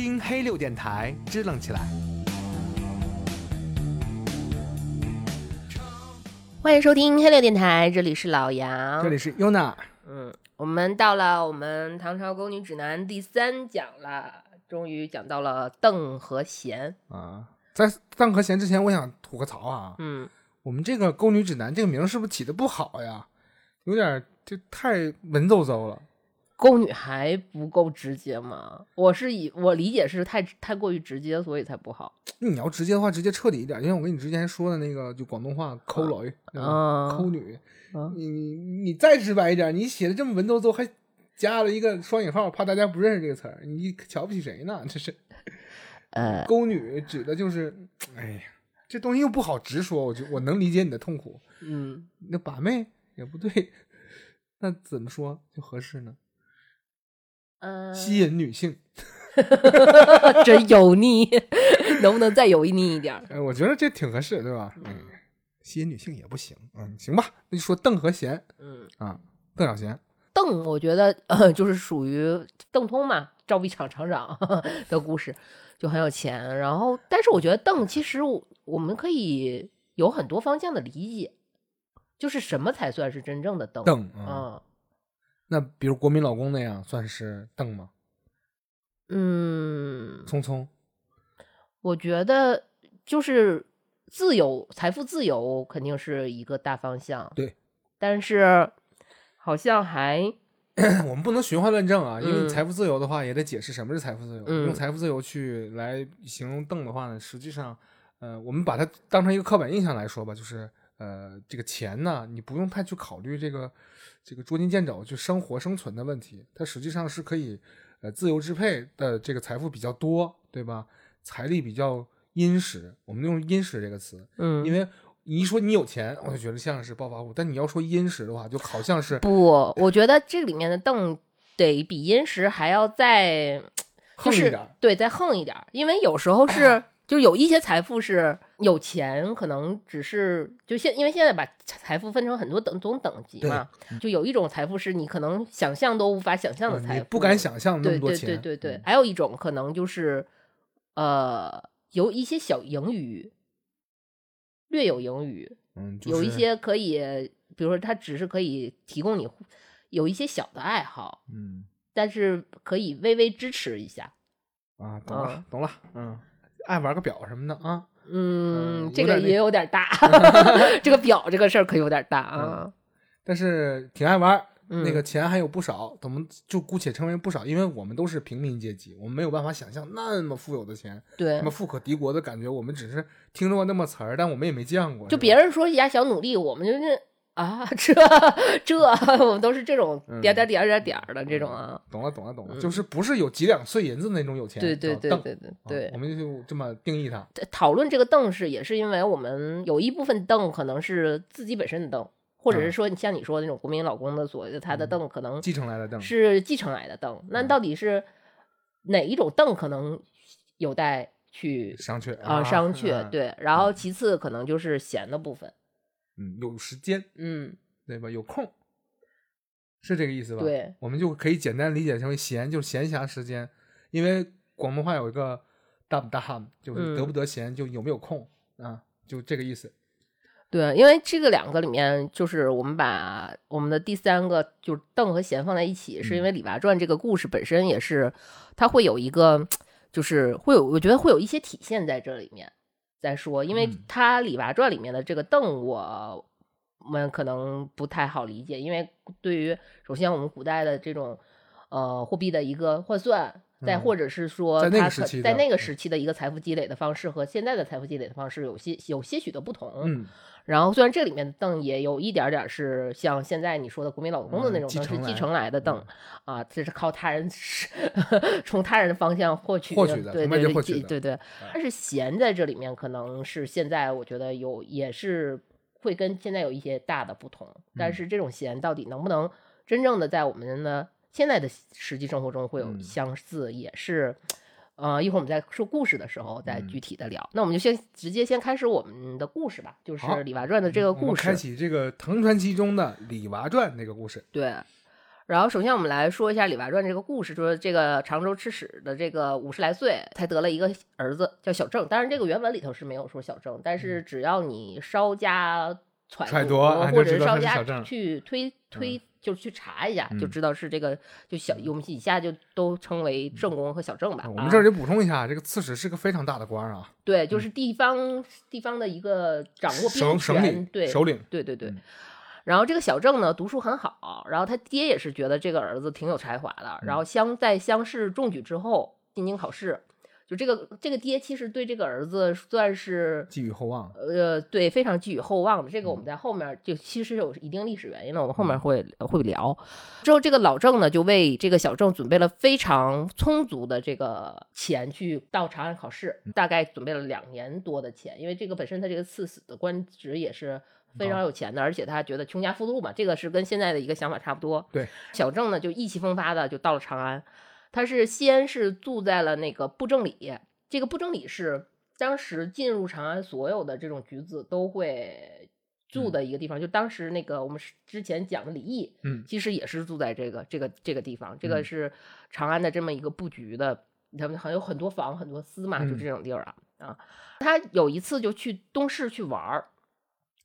听黑六电台，支棱起来。欢迎收听黑六电台，这里是老杨，这里是 Yuna。嗯，我们到了我们唐朝宫女指南第三讲了，终于讲到了邓和贤啊。在邓和贤之前，我想吐个槽啊。嗯，我们这个宫女指南这个名是不是起的不好呀？有点就太文绉绉了。宫女还不够直接吗？我是以我理解是太太过于直接，所以才不好。你要直接的话，直接彻底一点，就像我跟你之前说的那个，就广东话抠女，抠女。你你你再直白一点，你写的这么文绉绉，还加了一个双引号，怕大家不认识这个词儿，你瞧不起谁呢？这是。呃，沟女指的就是，哎呀，这东西又不好直说，我就我能理解你的痛苦。嗯，那把妹也不对，那怎么说就合适呢？嗯，吸引女性，真油腻，能不能再油腻一点？哎，我觉得这挺合适，对吧？嗯，吸引女性也不行，嗯，行吧，那就说邓和贤，嗯啊，邓小贤，邓，我觉得呃，就是属于邓通嘛，赵壁厂厂长的故事。就很有钱，然后，但是我觉得邓其实我们可以有很多方向的理解，就是什么才算是真正的邓？邓啊，那比如国民老公那样算是邓吗？嗯，聪聪，我觉得就是自由、财富自由肯定是一个大方向，对，但是好像还。我们不能循环论证啊，因为财富自由的话，也得解释什么是财富自由。用财富自由去来形容邓的话呢，实际上，呃，我们把它当成一个刻板印象来说吧，就是呃，这个钱呢，你不用太去考虑这个这个捉襟见肘去生活生存的问题，它实际上是可以呃自由支配的。这个财富比较多，对吧？财力比较殷实，我们用殷实这个词，嗯，因为。你一说你有钱，我就觉得像是暴发户。但你要说殷实的话，就好像是不。我觉得这里面的邓得比殷实还要再横一点，对，再横一点。因为有时候是，就有一些财富是有钱，可能只是就现，因为现在把财富分成很多等种等级嘛，就有一种财富是你可能想象都无法想象的财富，不敢想象那么多钱。对对对对，还有一种可能就是呃，有一些小盈余。略有盈余，嗯，有一些可以，比如说他只是可以提供你有一些小的爱好，嗯，但是可以微微支持一下，啊，懂了，懂了，嗯，爱玩个表什么的啊，嗯，这个也有点大，这个表这个事儿可有点大啊，但是挺爱玩。那个钱还有不少，我们就姑且称为不少，因为我们都是平民阶级，我们没有办法想象那么富有的钱，对，那么富可敌国的感觉，我们只是听说过那么词儿，但我们也没见过。就别人说一家小努力，我们就是啊，这这，我们都是这种点点点点点的这种啊。懂了，懂了，懂了，就是不是有几两碎银子那种有钱。对对对对对对，我们就这么定义它。讨论这个邓是也是因为我们有一部分邓可能是自己本身的邓。或者是说，你像你说的那种国民老公的所谓的他的凳，可能继承来的凳是继承来的凳。那到底是哪一种凳，可能有待去商榷啊，商榷。对，然后其次可能就是闲的部分，嗯，有时间，嗯，对吧？有空，是这个意思吧？对，我们就可以简单理解成为闲，就是闲暇时间。因为广东话有一个大不大，就是得不得闲，就有没有空啊，就这个意思。对，因为这个两个里面，就是我们把我们的第三个就是邓和贤放在一起，是因为《李娃传》这个故事本身也是，它会有一个，就是会有，我觉得会有一些体现在这里面。再说，因为他《李娃传》里面的这个邓，我们可能不太好理解，因为对于首先我们古代的这种呃货币的一个换算。再或者是说，他在那个时期的一个财富积累的方式和现在的财富积累的方式有些有些许的不同。嗯，然后虽然这里面的凳也有一点点是像现在你说的国民老公的那种，是继承来的凳啊，这是靠他人 从他人的方向获取获取的，对对对对对。但是闲在这里面可能是现在我觉得有也是会跟现在有一些大的不同，但是这种闲到底能不能真正的在我们的现在的实际生活中会有相似，也是，呃，一会儿我们在说故事的时候再具体的聊。那我们就先直接先开始我们的故事吧，就是《李娃传》的这个故事，开启这个《唐传奇》中的《李娃传》那个故事。对，然后，首先我们来说一下《李娃传》这个故事，说这个常州刺史的这个五十来岁才得了一个儿子，叫小郑。当然，这个原文里头是没有说小郑，但是只要你稍加揣揣度或者稍加去推推，就是去查一下，就嗯知道是这个就小我们以下就都称为正宫和小正吧。啊我们这儿就补充一下，这个刺史是个非常大的官啊，对，就是地方地方的一个掌握兵权，领对首领，对对对嗯。然后这个小郑呢，读书很好，然后他爹也是觉得这个儿子挺有才华的。然后乡在乡试中举之后进京考试，就这个这个爹其实对这个儿子算是寄予厚望。呃对非常寄予厚望的。这个我嗯们在后面就其实有一定历史原因了，我们后面会会聊。之后这个老郑呢，就为这个小郑准备了非常充足的这个钱去到长安考试，嗯大概准备了两年多的钱，因为这个本身他这个赐死的官职也是。非常有钱的，而且他觉得穷家富路嘛，这个是跟现在的一个想法差不多。对，小郑呢就意气风发的就到了长安，他是先是住在了那个布政里，这个布政里是当时进入长安所有的这种举子都会住的一个地方，就当时那个我们是之前讲的李毅，嗯。其实也是住在这个这个这个地方，这个嗯。是长安的这么一个布局的，他们还有很多房很多司嘛，就嗯。这种地儿啊啊。他有一次就去东市去玩儿，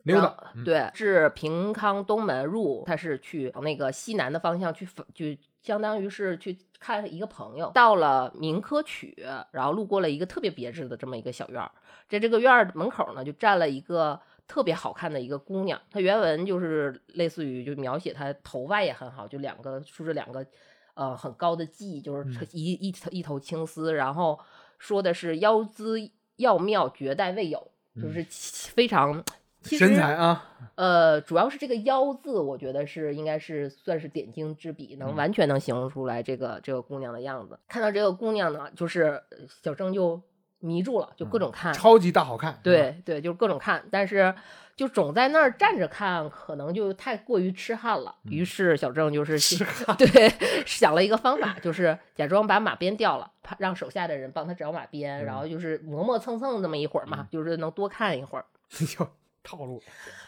溜达然后，嗯。对，是平康东门入，他是去往那个西南的方向去访，就相当于是去看一个朋友。到了民科曲，然后路过了一个特别别致的这么一个小院儿，在这个院儿门口呢，就站了一个特别好看的一个姑娘。她原文就是类似于就描写她头发也很好，就两个梳着两个呃很高的髻，就是嗯一一头一头青丝，然后说的是腰姿要妙，绝代未有，就是非常。其实身材啊，呃，主要是这个“腰”字，我觉得是应该是算是点睛之笔，能嗯完全能形容出来这个这个姑娘的样子。看到这个姑娘呢，就是呃小郑就迷住了，就各种看。嗯超级大好看。对对，就是各种看，但是就总在那儿站着看，可能就太过于痴汉了。嗯于是小郑就是对想了一个方法，就是假装把马鞭掉了，怕让手下的人帮他找马鞭，然后就是磨磨蹭蹭那么一会儿嘛，就是能多看一会儿。哟，套路。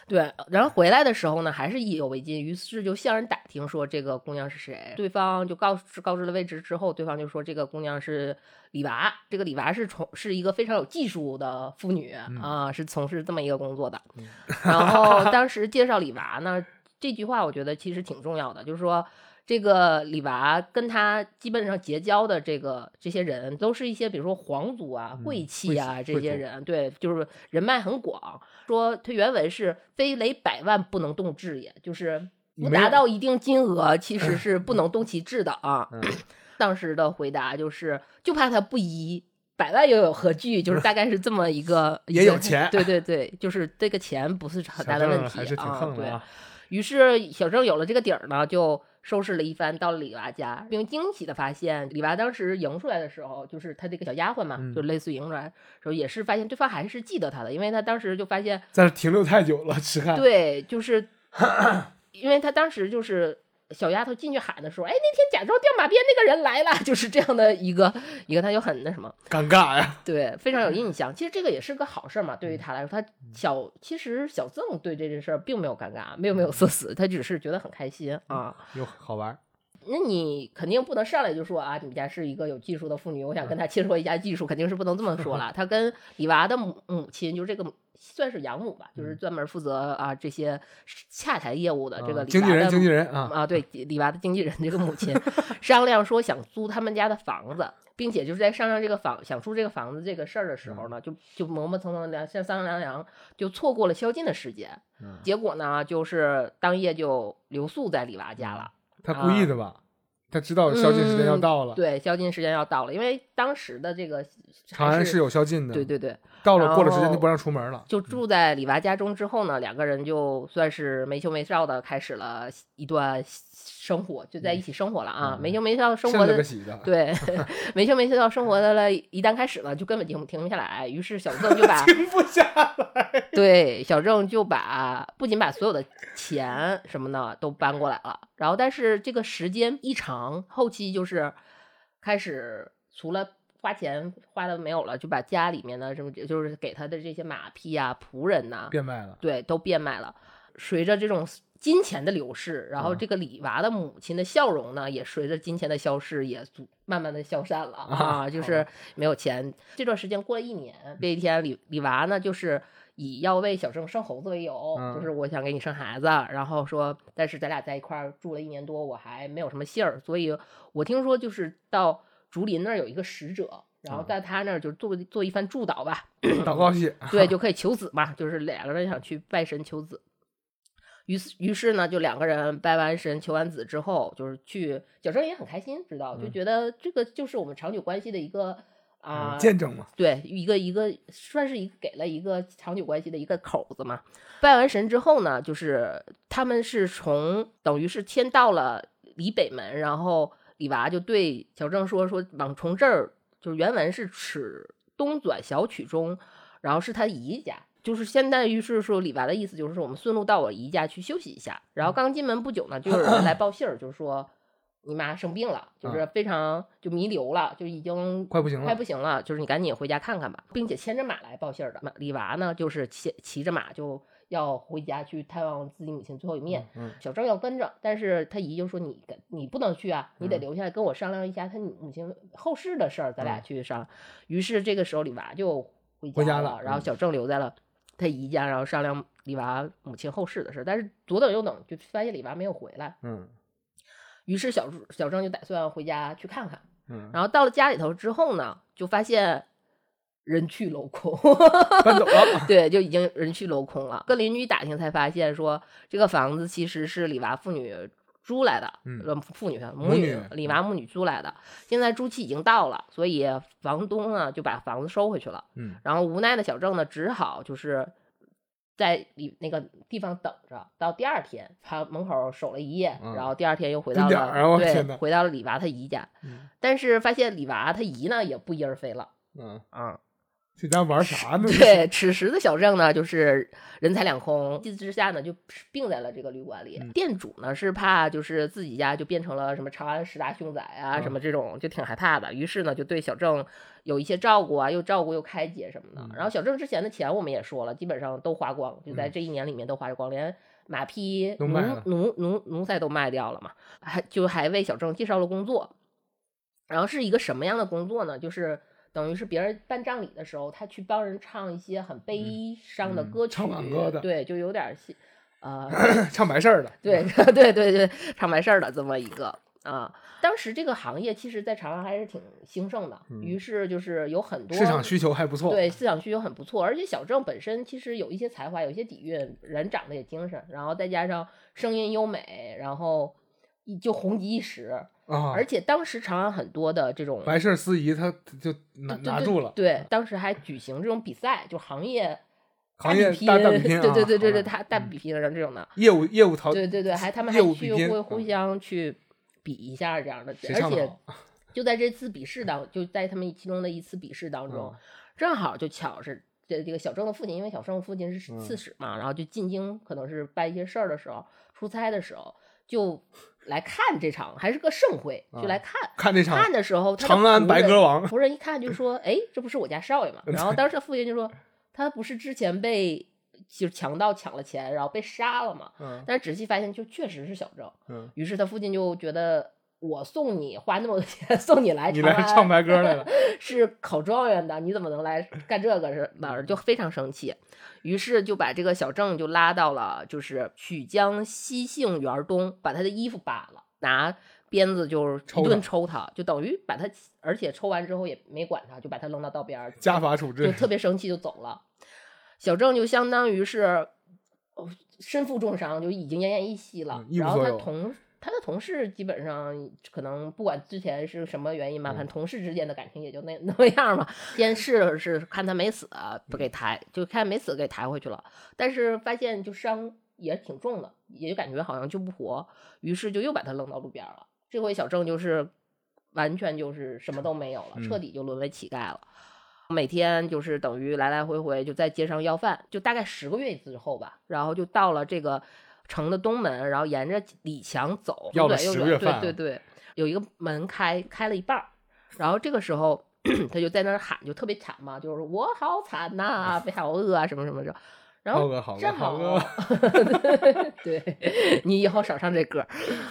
对，然后回来的时候呢，还是意犹未尽，于是就向人打听说这个姑娘是谁。对方就告知告知了位置之后，对方就说这个姑娘是李娃，这个李娃是从是一个非常有技术的妇女、啊，是从事这么一个工作的。然后当时介绍李娃呢，这句话我觉得其实挺重要的，就是说。这个李娃跟他基本上结交的这个这些人，都是一些比如说皇族啊、嗯贵戚啊、这些人，对，就是人脉很广。说他原文是“非累百万不能动志也”，就是不达到一定金额，其 实是不能动其志的啊。嗯当时的回答就是，就怕他不依。百万又有何惧？就是大概是这么一个，也有钱对对对，就是这个钱不是很大的问题啊。对。于是小郑有了这个底儿呢，就收拾了一番，到了李娃家，并惊喜的发现，李娃当时迎出来的时候，就是他这个小丫鬟嘛，嗯就类似于迎出来的时候，也是发现对方还是记得他的，因为他当时就发现，在这停留太久了，痴汉。对，就是 因为他当时就是。小丫头进去喊的时候，哎，那天假装掉马鞭那个人来了，就是这样的一个一个，他就很那什么，尴尬呀。对，非常有印象。其实这个也是个好事儿嘛，对嗯于他来说，他小其实小赠对这件事儿并没有尴尬，没有没有社死，他只是觉得很开心啊。又好玩。那你肯定不能上来就说啊，你们家是一个有技术的妇女，我想嗯跟她切磋一下技术，肯定是不能这么说了。他跟李娃的母母亲，就是这个算是养母吧，就是专门负责啊这些洽谈业务的这个经纪人，经纪人啊，啊，对，李娃的经纪人这个母亲商量说想租他们家的房子，并且就是在商量这个房想租这个房子这个事儿的时候呢，就就磨磨蹭蹭的像商量量，就错过了宵禁的时间。嗯结果呢，就是当夜就留宿在李娃家了。他故意的吧？他知道宵禁时间要到了，嗯对，宵禁时间要到了，因为当时的这个长安是有宵禁的。对对对，到了过了时间就不让出门了。就住在李娃家中之后呢，两个人就算是没羞没臊的开始了一段生活，就在一起生活了啊，嗯没羞没臊生活的，对，没羞没臊生活的了，一旦开始了，就根本停停不下来。于是小郑就把 停不下来。对小郑就把不仅把所有的钱什么的都搬过来了，然后但是这个时间一长，后期就是开始除了花钱花的没有了，就把家里面的什么就是给他的这些马匹啊、仆人呐、变卖了。对，都变卖了。随着这种金钱的流逝，然后嗯这个李娃的母亲的笑容呢，也随着金钱的消逝，也慢慢的消散了啊，就是没有钱。这段时间过了一年，这一天李李娃呢，就是以要为小郑生猴子为由，嗯就是我想给你生孩子，然后说，但是咱俩在一块儿住了一年多，我还没有什么信儿，所以我听说就是到竹林那儿有一个使者。然后嗯在他那儿就做做一番祝祷吧，祷告戏，对，就可以求子嘛，就是两个人想去拜神求子。于是，于是呢，就两个人拜完神、求完子之后，就是去小生也很开心，知道就嗯觉得这个就是我们长久关系的一个啊、嗯见证嘛，对，一个一个算是一个给了一个长久关系的一个口子嘛。拜完神之后呢，就是他们是从等于是先到了离北门，然后李娃就对小郑说说往从这儿就是原文是尺东转小曲中，然后是他姨家。就是现在，于是说李娃的意思就是说，我们顺路到我姨家去休息一下。然后刚进门不久呢，就有人来报信儿，就是说你妈生病了，就是非常就弥留了，就已经快不行了快不行了，就是你赶紧回家看看吧，并且牵着马来报信儿的。李娃呢，就是骑骑着马就要回家去探望自己母亲最后一面。嗯小郑要跟着，但是他姨就说你跟你不能去啊，你得嗯留下来跟我商量一下他母亲后事的事儿，咱俩嗯去商量。于是这个时候李娃就回回家了，然后小郑留在了他姨家，然后商量李娃母亲后事的事儿。但是左等右等，就发现李娃没有回来，嗯于是小小郑就打算回家去看看。嗯，然后到了家里头之后呢，就发现人去楼空，搬走了，对，就已经人去楼空了。跟邻居打听才发现说，这个房子其实是李娃父女租来的，父女母母女女李娃母女租来的。现在租期已经到了，所以房东呢就把房子收回去了。嗯。然后无奈的小郑呢，只好就是在里那个地方等着，到第二天他门口守了一夜，嗯。然后第二天又回到了对回到了李娃他姨家，嗯。但是发现李娃他姨呢也不翼而飞了。嗯，啊。这家玩啥呢？对，此时的小郑呢，就是人财两空，一气之下呢，就病在了这个旅馆里。嗯店主呢是怕就是自己家就变成了什么长安十大凶宅啊，嗯什么这种就挺害怕的，于是呢就对小郑有一些照顾啊，又照顾又开解什么的。嗯然后小郑之前的钱我们也说了，基本上都花光，就在嗯这一年里面都花光，连马匹、奴奴奴奴才都卖掉了嘛，还就还为小郑介绍了工作。然后是一个什么样的工作呢？就是等于是别人办葬礼的时候，他去帮人唱一些很悲伤的嗯歌曲，唱挽歌的对，就有点像 呃，唱白事儿的，对 对对对，唱白事儿的这么一个啊。当时这个行业其实，在长安还是挺兴盛的，嗯于是就是有很多市场需求还不错，对，市场需求很不错，而且小郑本身其实有一些才华，有一些底蕴，人长得也精神，然后再加上声音优美，然后一就红极一时。啊，而且当时长安很多的这种白事司仪他就拿拿住了，对，当时还举行这种比赛，就行业行业，大大比拼 啊，对对对对对，啊他大比拼的这种的，业务业务淘对对对，还他们还去会互嗯相去比一下这样的，而且 就在这次比试当，就在他们其中的一次比试当中，嗯正好就巧是这这个小郑的父亲，因为小郑的父亲是嗯刺史嘛，然后就进京，可能是办一些事儿的时候，出差的时候就来看这场，还是个盛会，就来啊看。看这场看的时候，长安白鸽王仆人一看就说：“哎，这不是我家少爷吗？”然后当时他父亲就说：“他不是之前被就是强盗抢了钱，然后被杀了吗？”嗯但是仔细发现，就确实是小赵。嗯，于是他父亲就觉得，我送你花那么多钱 送你来你来唱白歌来了，是考状元的，你怎么能来干这个是哪儿？就非常生气，于是就把这个小郑就拉到了就是曲江西杏园东，把他的衣服扒了，拿鞭子就是抽一顿抽他，就等于把他，而且抽完之后也没管他，就把他扔到道边儿，家法处置，就特别生气就走了。小郑就相当于是呃身负重伤，就已经奄奄一息了嗯。然后他同他的同事基本上可能不管之前是什么原因吧，反正嗯同事之间的感情也就那 那样嘛。先是是看他没死，不给抬，就看没死给抬回去了，但是发现就伤也挺重的，也就感觉好像救不活，于是就又把他扔到路边了。这回小郑就是完全就是什么都没有了，彻嗯底就沦为乞丐了。每天就是等于来来回回就在街上要饭，就大概十个月之后吧，然后就到了这个城的东门，然后沿着李墙走，要了又远又远10个月饭对对对，有一个门开开了一半儿，然后这个时候 他就在那儿喊，就特别惨嘛，就是我好惨呐、被好饿啊什么什么的。然后正哥好 对你以后少唱这歌儿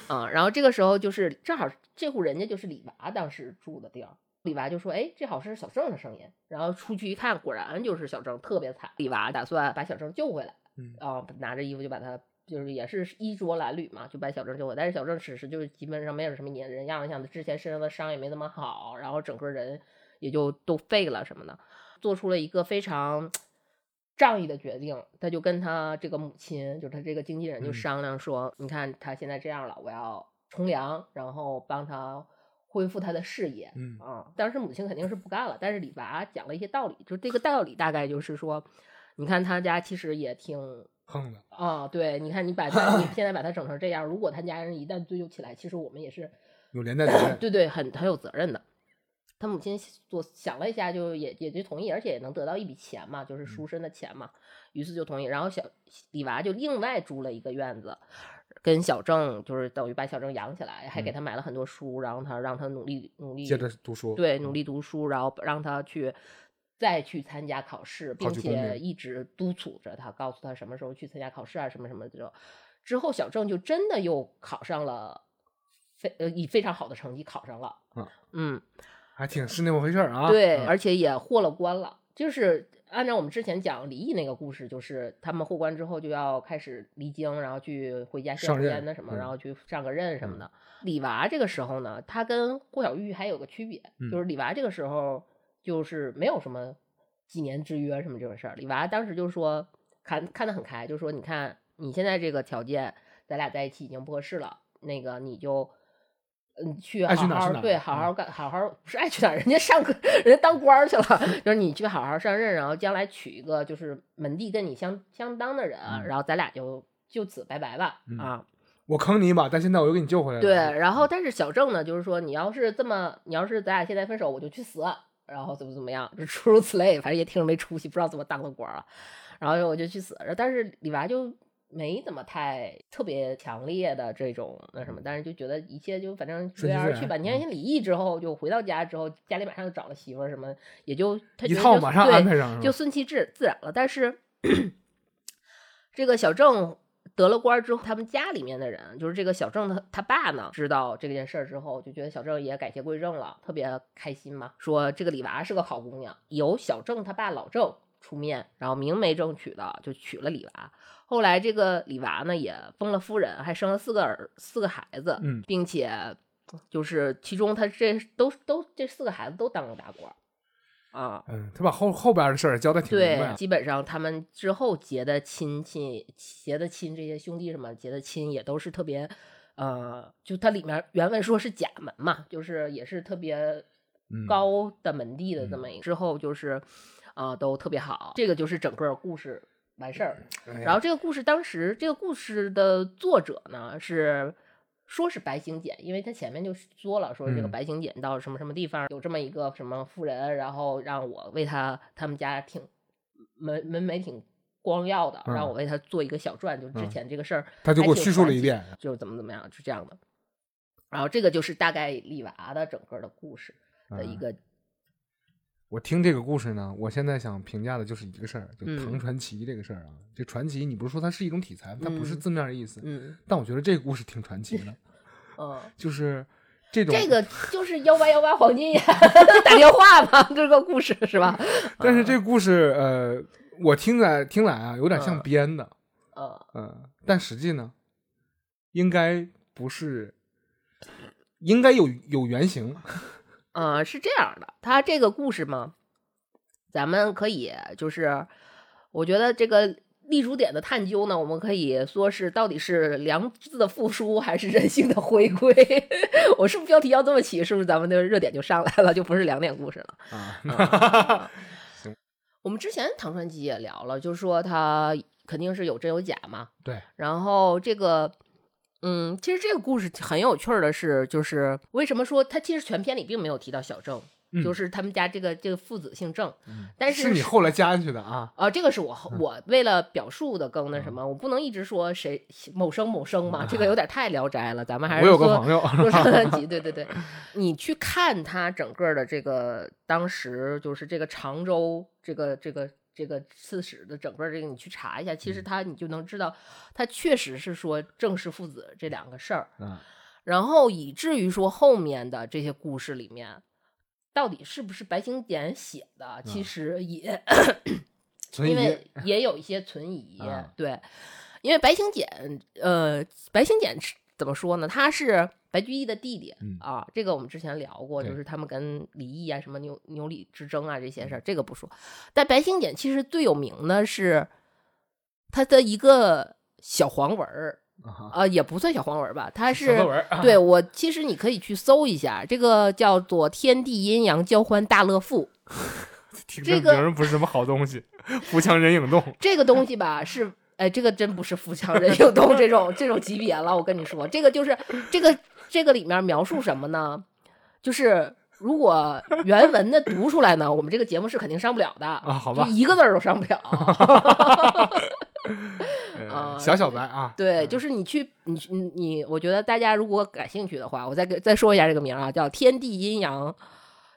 啊。然后这个时候就是正好这户人家就是李娃当时住的地儿，李娃就说：“哎，这好像是小郑的声音。”然后出去一看，果然就是小郑，特别惨。李娃打算把小郑救回来，嗯啊，拿着衣服就把他。就是也是衣着褴褛嘛，就把小郑救回来。但是小郑此时就是基本上没有什么人人样，像他之前身上的伤也没那么好，然后整个人也就都废了什么的，做出了一个非常 仗义的决定。他就跟他这个母亲，就他这个经纪人就嗯商量说：“你看他现在这样了，我要从良，然后帮他恢复他的事业。”嗯啊，当时母亲肯定是不干了，但是李娃讲了一些道理，就这个道理大概就是说，你看他家其实也挺横的，啊，对，你看你把他，你现在把他整成这样，如果他家人一旦追究起来，其实我们也是有连带责任。对对，很很有责任的。他母亲做想了一下，就也也就同意，而且也能得到一笔钱嘛，就是赎身的钱嘛，于是就同意。然后小李娃就另外租了一个院子，跟小郑就是等于把小郑养起来，还给嗯他买了很多书，然后他让他努力努力接着读书，对，努力读书，然后让他去再去参加考试，并且一直督促着他，告诉他什么时候去参加考试啊，什么什么的。之后，小郑就真的又考上了，非呃以非常好的成绩考上了。嗯嗯，还挺是那么回事儿啊。对，嗯而且也过了关了。就是按照我们之前讲离异那个故事，就是他们过关之后就要开始离京，然后去回家见上任烟的什么，嗯然后去上个任什么的。李娃这个时候呢，他跟郭小玉还有个区别，嗯就是李娃这个时候就是没有什么几年之约什么这种事儿。李娃当时就说看看得很开，就说你看你现在这个条件，咱俩在一起已经不合适了，那个你就。嗯，去好爱去哪儿好对，好好干，好好不是爱去哪儿，人家上课，人家当官儿去了，就是你去好好上任，然后将来娶一个就是门第跟你相相当的人，嗯然后咱俩就就此拜拜吧、嗯啊。我坑你一把，但现在我又给你救回来了。对，然后但是小郑呢，就是说你要是这么，你要是咱俩现在分手，我就去死，然后怎么怎么样，就诸如此类，反正也挺没出息，不知道怎么当的官儿啊。然后我就去死，但是李娃就没怎么太特别强烈的这种那什么，但是就觉得一切就反正随缘而去吧。你看，李毅之后就回到家之后，家里马上就找了媳妇儿，什么也就他就套马上对安排上就顺其自自然了。但是 这个小郑得了官儿之后，他们家里面的人，就是这个小郑他他爸呢，知道这件事儿之后，就觉得小郑也改邪归正了，特别开心嘛，说这个李娃是个好姑娘，由小郑他爸老郑出面，然后明媒正娶的就娶了李娃。后来这个李娃呢也封了夫人，还生了四个儿四个孩子，嗯并且就是其中他这都都这四个孩子都当了大官儿啊，嗯，他把后后边的事儿交代挺明白对，啊。基本上他们之后结的亲戚、结的亲这些兄弟什么结的亲也都是特别，呃，就它里面原文说是假门嘛，就是也是特别嗯高的门第的这么一个。之后就是，啊、都特别好。这个就是整个故事完事儿。哎然后这个故事当时这个故事的作者呢是说是白行简，因为他前面就说了，说这个嗯。白行简到什么什么地方有这么一个什么妇人，然后让我为他他们家挺门门楣挺光耀的，让嗯。我为他做一个小传，就是之嗯。前这个事儿他就给我叙述了一遍，就是怎么怎么样，是这样的。然后这个就是大概李娃的整个的故事的一嗯。个，我听这个故事呢，我现在想评价的就是一个事儿，就嗯唐传奇这个事儿啊。这传奇，你不是说它是一种题材，它不是嗯字面意思，嗯但我觉得这个故事挺传奇的，嗯，就是这种这个就是幺八幺八黄金眼 打电话嘛，这个故事是吧？但是这个故事，呃，我听来听来啊，有点像嗯编的，嗯嗯，但实际呢，应该不是，应该有有原型，呃，是这样的，他这个故事嘛，咱们可以就是，我觉得这个立足点的探究呢，我们可以说是到底是良知的复苏还是人性的回归？我是不是标题要这么起，是不是咱们的热点就上来了，就不是两点故事了？啊，我们之前唐传奇也聊了，就是说他肯定是有真有假嘛。对，然后这个，嗯，其实这个故事很有趣儿的是，就是为什么说他其实全篇里并没有提到小郑，嗯就是他们家这个这个父子姓郑，但是是你后来加进去的啊，啊，这个是我我为了表述的更那什么，我不能一直说谁某生某生嘛，这个有点太聊斋了，咱们还是我有个说朋友，说上三集，对对对，你去看他整个的这个当时就是这个常州这个这个这个刺史的整个这个你去查一下，其实嗯。他你就能知道，他确实是说正氏父子这两个事儿，嗯，然后以至于说后面的这些故事里面，到底是不是白行简写的，其嗯。实也、因为。也有一些存疑，啊对，因为白行简，呃，白行简是怎么说呢？他是白居易的弟弟、嗯啊，这个我们之前聊过，就是他们跟李毅啊、什么牛牛李之争啊这些嗯事儿，这个不说。但白行简其实最有名的是他的一个小黄文儿啊也不算小黄文儿吧，他是对 我，其实你可以去搜一下，这个叫做《天地阴阳交欢大乐赋》。这个名儿不是什么好东西，扶墙人影动，这个东西吧，是哎，这个真不是富强人有动这种这种级别了。我跟你说，这个就是这个这个里面描述什么呢？就是如果原文的读出来呢，我们这个节目是肯定上不了的啊好吧一个字儿都上不了。呃啊小小白啊，对，就是你去，你你你，我觉得大家如果感兴趣的话，我再给再说一下这个名儿啊，叫《天地阴阳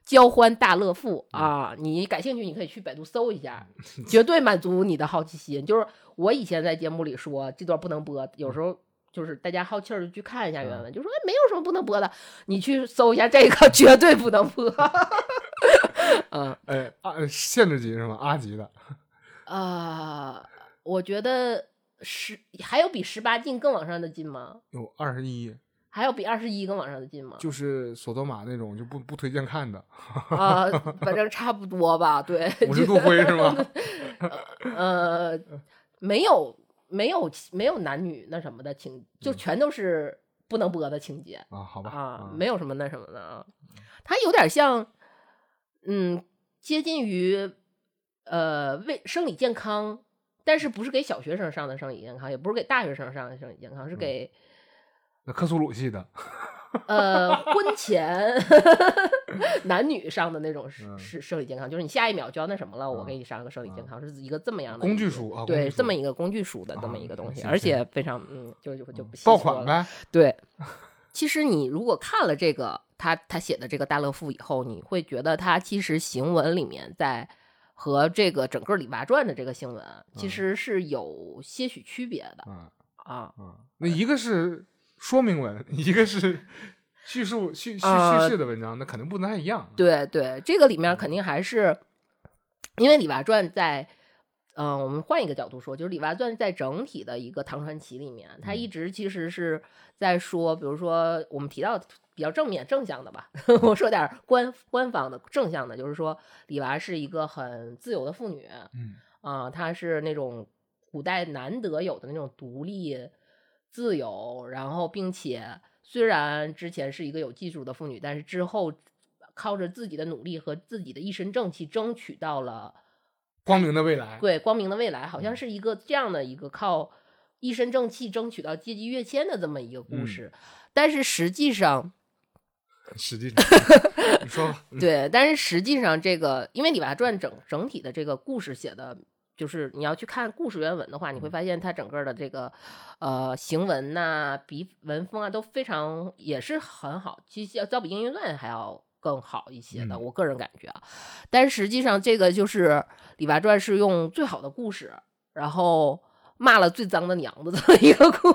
交欢大乐赋》啊。你感兴趣，你可以去百度搜一下，绝对满足你的好奇心。就是我以前在节目里说这段不能播，有时候就是大家好气儿就去看一下原文，就说哎没有什么不能播的，你去搜一下这个，绝对不能播。嗯哎啊限制级是吗？阿级的啊、我觉得十还有比十八禁更往上的禁吗？有二十一，还有比二十一更往上的禁吗？就是索多玛那种就不不推荐看的，啊、反正差不多吧，对，五十度灰是吗？呃，没有没有没有男女那什么的情，就全都是不能播的情节啊，好吧啊，没有什么那什么的啊。它有点像，嗯，接近于呃为生理健康，但是不是给小学生上的生理健康，也不是给大学生上的生理健康，是给那克苏鲁系的，呃，婚前男女上的那种是嗯是生理健康，就是你下一秒就要那什么了，我嗯给你上个生理健康，是一个这么样的工具书啊，对，这么一个工具书的这么啊一个东西，而且非常嗯，就就就不细爆。款呗，对，其实你如果看了这个他他写的这个大乐赋以后，你会觉得他其实行文里面在和这个整个《李娃传》的这个行文其嗯实是有些许区别的。啊，那一个是说明文，一个是叙述叙叙啊叙事的文章，那肯定不太一样。对对，这个里面肯定还是因为《李娃传》在，嗯、我们换一个角度说，就是《李娃传》在整体的一个唐传奇里面，它一嗯。直其实是在说，比如说我们提到比较正面正向的吧，我说点官官方的正向的，就是说李娃是一个很自由的妇女，嗯。啊、她是那种古代难得有的那种独立、自由，然后并且虽然之前是一个有技术的妇女，但是之后靠着自己的努力和自己的一身正气，争取到了光明的未来，对光明的未来，好嗯。像是一个这样的一个靠一身正气争取到阶级跃迁的这么一个故嗯。事。但是实际上，实际上你说吧，对，但是实际上，这个因为《李娃传》整整体的这个故事写的，就是你要去看故事原文的话，你会发现它整个的这个呃行文呐、笔文风啊都非常也是很好，其实要要比《英雄传》还要更好一些的，嗯我个人感觉啊。但实际上，这个就是《李娃传》是用最好的故事，然后骂了最脏的娘的这么一个故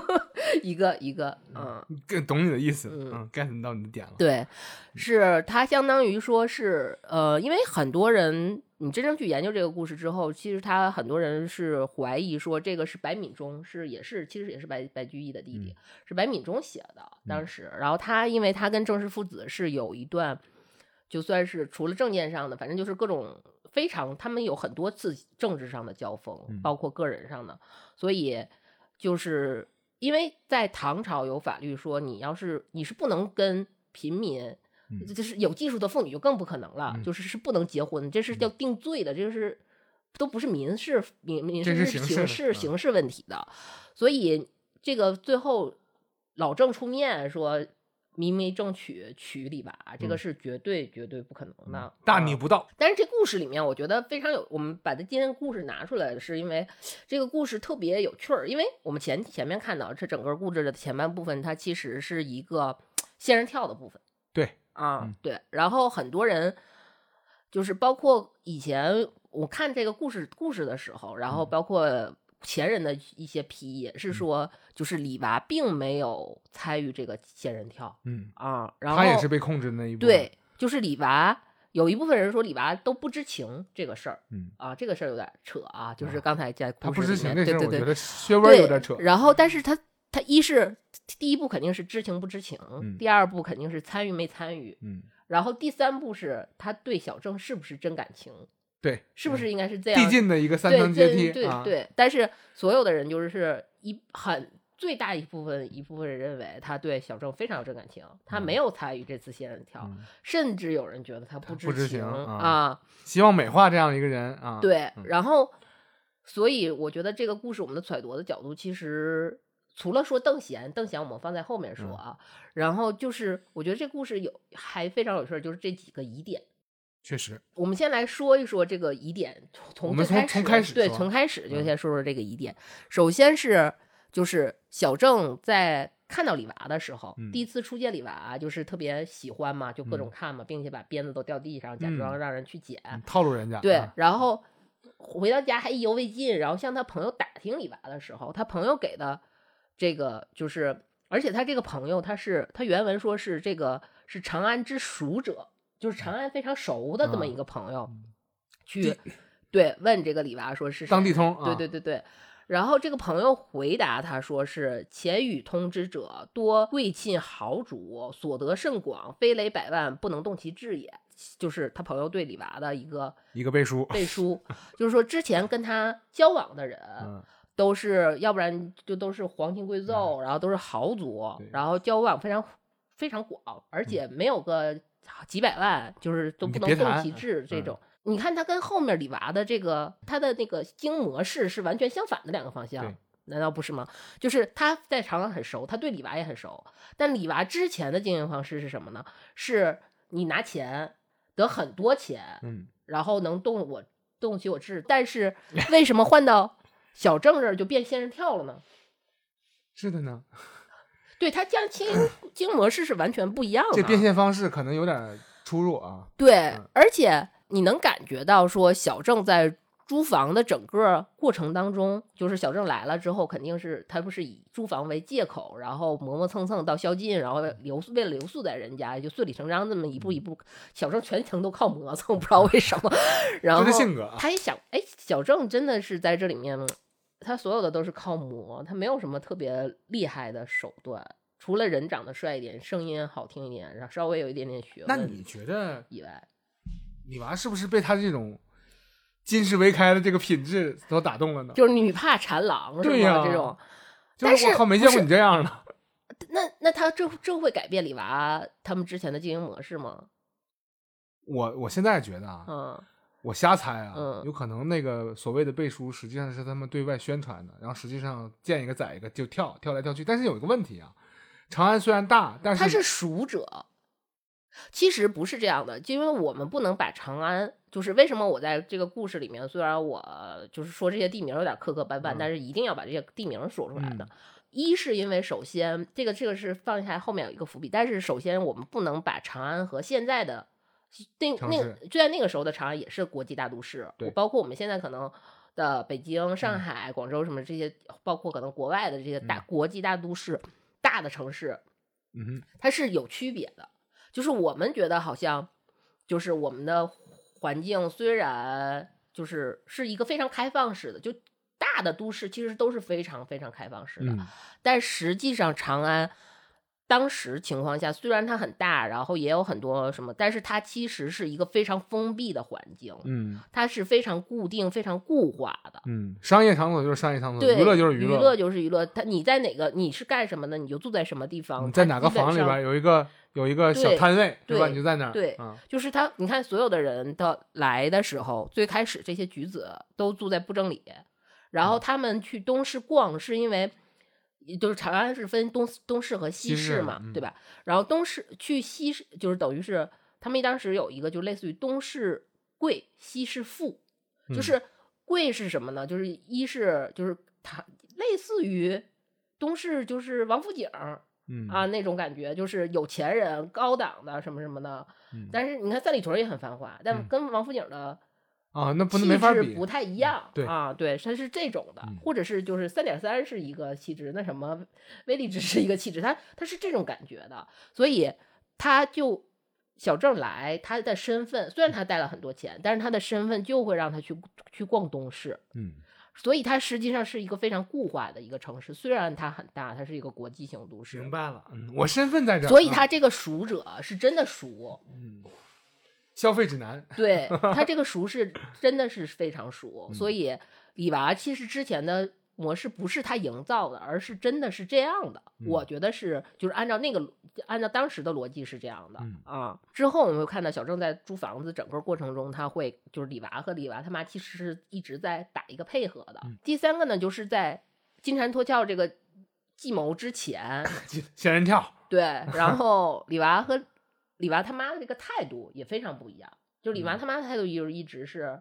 一个一个嗯。更懂你的意思，嗯嗯，get 到你的点了。对，是他相当于说是呃，因为很多人你真正去研究这个故事之后，其实他很多人是怀疑说这个是白敏中是也是其实也是白白居易的弟弟，是白敏中写的当时，然后他因为他跟郑氏父子是有一段。就算是除了政见上的，反正就是各种非常，他们有很多次政治上的交锋，嗯包括个人上的，所以就是因为在唐朝有法律说，你要是你是不能跟平民，嗯就是有技术的妇女就更不可能了，嗯就是是不能结婚，这是要定罪的，这是都不是民事民民事是刑事刑事问题的，所以这个最后老郑出面说。明媒正娶娶李娃，这个嗯是绝对绝对不可能的。大啊逆不道，但是这故事里面，我觉得非常有，我们把它今天故事拿出来，是因为这个故事特别有趣儿。因为我们前前面看到这整个故事的前半部分，它其实是一个仙人跳的部分对，啊，嗯对。然后很多人就是包括以前我看这个故事故事的时候，然后嗯包括前人的一些批也是说，就是李娃并没有参与这个仙人跳嗯，啊，然后他也是被控制的那一部分。对，就是李娃。有一部分人说李娃都不知情这个事儿嗯，啊，这个事儿有点扯啊，就是啊刚才在他不故事里知情这事儿，面对对对我觉得薛味儿有点扯。然后，但是他他一是第一步肯定是知情不知情，嗯第二步肯定是参与没参与，嗯，然后第三步是他对小郑是不是真感情，对，是不是应该是这样？递进的一个三对层阶对梯啊？对对，但是所有的人就是一很最大一部分一部分人认为他对小郑非常有真感情，他没有参与这次仙人跳，嗯甚至有人觉得他不不知情情啊啊希望美化这样一个人啊。，对，嗯然后，所以我觉得这个故事我们的揣度的角度，其实除了说邓贤，邓贤我们放在后面说嗯啊，然后就是我觉得这故事有还非常有趣儿，就是这几个疑点。确实，我们先来说一说这个疑点，从我们最从从开始对，从开始就嗯先说说这个疑点。首先是就是小郑在看到李娃的时候，嗯第一次初见李娃，就是特别喜欢嘛，就各种嗯看嘛，并且把鞭子都掉地上，假装嗯让人去捡。嗯套路人家。对啊，然后回到家还意犹未尽，然后向他朋友打听李娃的时候，他朋友给的这个就是，而且他这个朋友他是他原文说是这个是长安之熟者，就是长安非常熟的这么一个朋友，嗯去对问这个李娃说是谁当地通啊。对对对对。然后这个朋友回答他说是前与通之者多贵亲豪主，所得甚广，非累百万不能动其志也。就是他朋友对李娃的一个一个背书。背书，就是说之前跟他交往的人嗯，都是，要不然就都是皇亲贵胄，然后都是豪族然后交往非常非常广，而且没有个几百万，就是都不能动其志这嗯种。你看他跟后面李娃的这个他的那个经营模式是完全相反的两个方向。难道不是吗？就是他在长安很熟，他对李娃也很熟，但李娃之前的经营方式是什么呢？是你拿钱得很多钱，嗯，然后能动我动起我志，但是为什么换到小郑这儿就变仙人跳了呢？是的呢。对他这样经营经营模式是完全不一样的。这变现方式可能有点出入啊。对嗯，而且你能感觉到说小郑在租房的整个过程当中，就是小郑来了之后，肯定是他不是以租房为借口，然后磨磨蹭蹭到宵禁，然后留宿为了留宿在人家，就顺理成章这么一步一步，小郑全程都靠磨蹭，不知道为什么。然后就这性格啊他也想，哎，小郑真的是在这里面，他所有的都是靠磨，他没有什么特别厉害的手段，除了人长得帅一点，声音好听一点，然后稍微有一点点学问那你觉得以外。李娃是不是被他这种金石为开的这个品质所打动了呢？就是女怕缠郎？对呀这种，但是我靠，没见过你这样的。那那他这这会改变李娃他们之前的经营模式吗？我我现在觉得啊，嗯，我瞎猜啊，嗯有可能那个所谓的背书，实际上是他们对外宣传的，然后实际上见一个宰一个就跳跳来跳去。但是有一个问题啊，长安虽然大，但是他是熟者。其实不是这样的，就因为我们不能把长安，就是为什么我在这个故事里面，虽然我就是说这些地名有点磕磕绊绊，嗯但是一定要把这些地名说出来的。嗯一是因为首先这个这个是放下后面有一个伏笔，但是首先我们不能把长安和现在的那那就在那个时候的长安也是国际大都市，对。包括我们现在可能的北京、上嗯。海、广州什么这些，包括可能国外的这些大、嗯。国际大都市、大的城市，嗯，它是有区别的。就是我们觉得好像，就是我们的环境虽然就是是一个非常开放式的，就大的都市其实都是非常非常开放式的，嗯。但实际上长安当时情况下，虽然它很大，然后也有很多什么，但是它其实是一个非常封闭的环境，嗯它是非常固定、非常固化的。嗯，商业场所就是商业场所，娱乐就是娱乐。娱乐就是娱乐。它你在哪个，你是干什么的，你就住在什么地方。你在哪个房里边有一个有一个小摊位，对吧？对你就在那儿。对啊，就是他，你看所有的人的来的时候，最开始这些举子都住在布政里，然嗯后他们去东市逛，是因为就是长安是分东东市和西西市市嘛，嗯对吧？然后东市去西市，就是等于是他们当时有一个就类似于东市贵，西市富，就嗯是贵是什么呢？就是一是就是它类似于东市就是王府井嗯啊那种感觉，就是有钱人、高档的什么什么的。嗯但是你看三里屯也很繁华，但嗯跟王府井的啊，那不能气没法比质不。太一样，对啊，对，它是这种的，嗯。或者是就是三点三是一个气质，那什么威力值是一个气质，它它是这种感觉的，所以他就小郑来，他的身份虽然他带了很多钱，但是他的身份就会让他去去逛东市，嗯。所以它实际上是一个非常固化的一个城市，虽然它很大，它是一一个国际型都市。明，白了，嗯，我身份在这儿，所以啊。他这个熟者是真的熟，嗯，消费指南，对他 这个熟是真的是非常熟，嗯所以李娃其实之前的模式不是他营造的，而是真的是这样的。嗯我觉得是就是按照那个按照当时的逻辑是这样的、嗯啊。之后我们会看到小郑在租房子整个过程中，他会就是李娃和李娃他妈其实是一直在打一个配合的。嗯第三个呢，就是在金蝉脱壳这个计谋之前，仙人跳，对，然后李娃和李娃他妈的这个态度也非常不一样。就李娃嗯他妈的态度就是一直是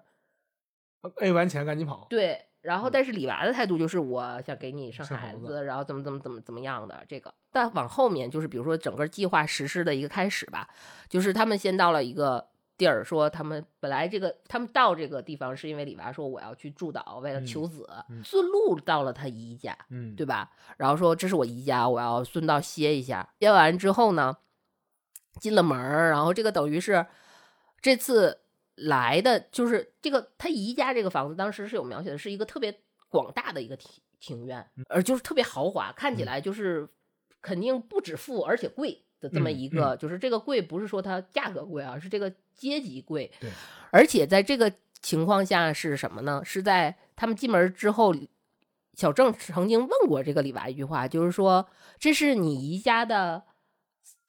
A 完钱赶紧跑，对，然后嗯但是李娃的态度就是我想给你生生孩子，然后怎么怎么怎么怎么样的这个。但往后面就是比如说整个计划实施的一个开始吧，就是他们先到了一个地儿，说他们本来这个他们到这个地方是因为李娃说我要去祝祷，为了嗯求子，嗯顺路到了他姨家，嗯，对吧？然后说这是我姨家，我要顺道歇一下。歇完之后呢，进了门儿，然后这个等于是这次来的就是这个他姨家这个房子，当时是有描写的，是一个特别广大的一个庭庭院，而就是特别豪华，看起嗯来就是肯定不止富，而且贵的这么嗯一个，就是这个贵不是说它价格贵啊，是这个阶级贵。对，而且在这个情况下是什么呢？是在他们进门之后，小郑曾经问过这个李娃一句话，就是说这是你姨家的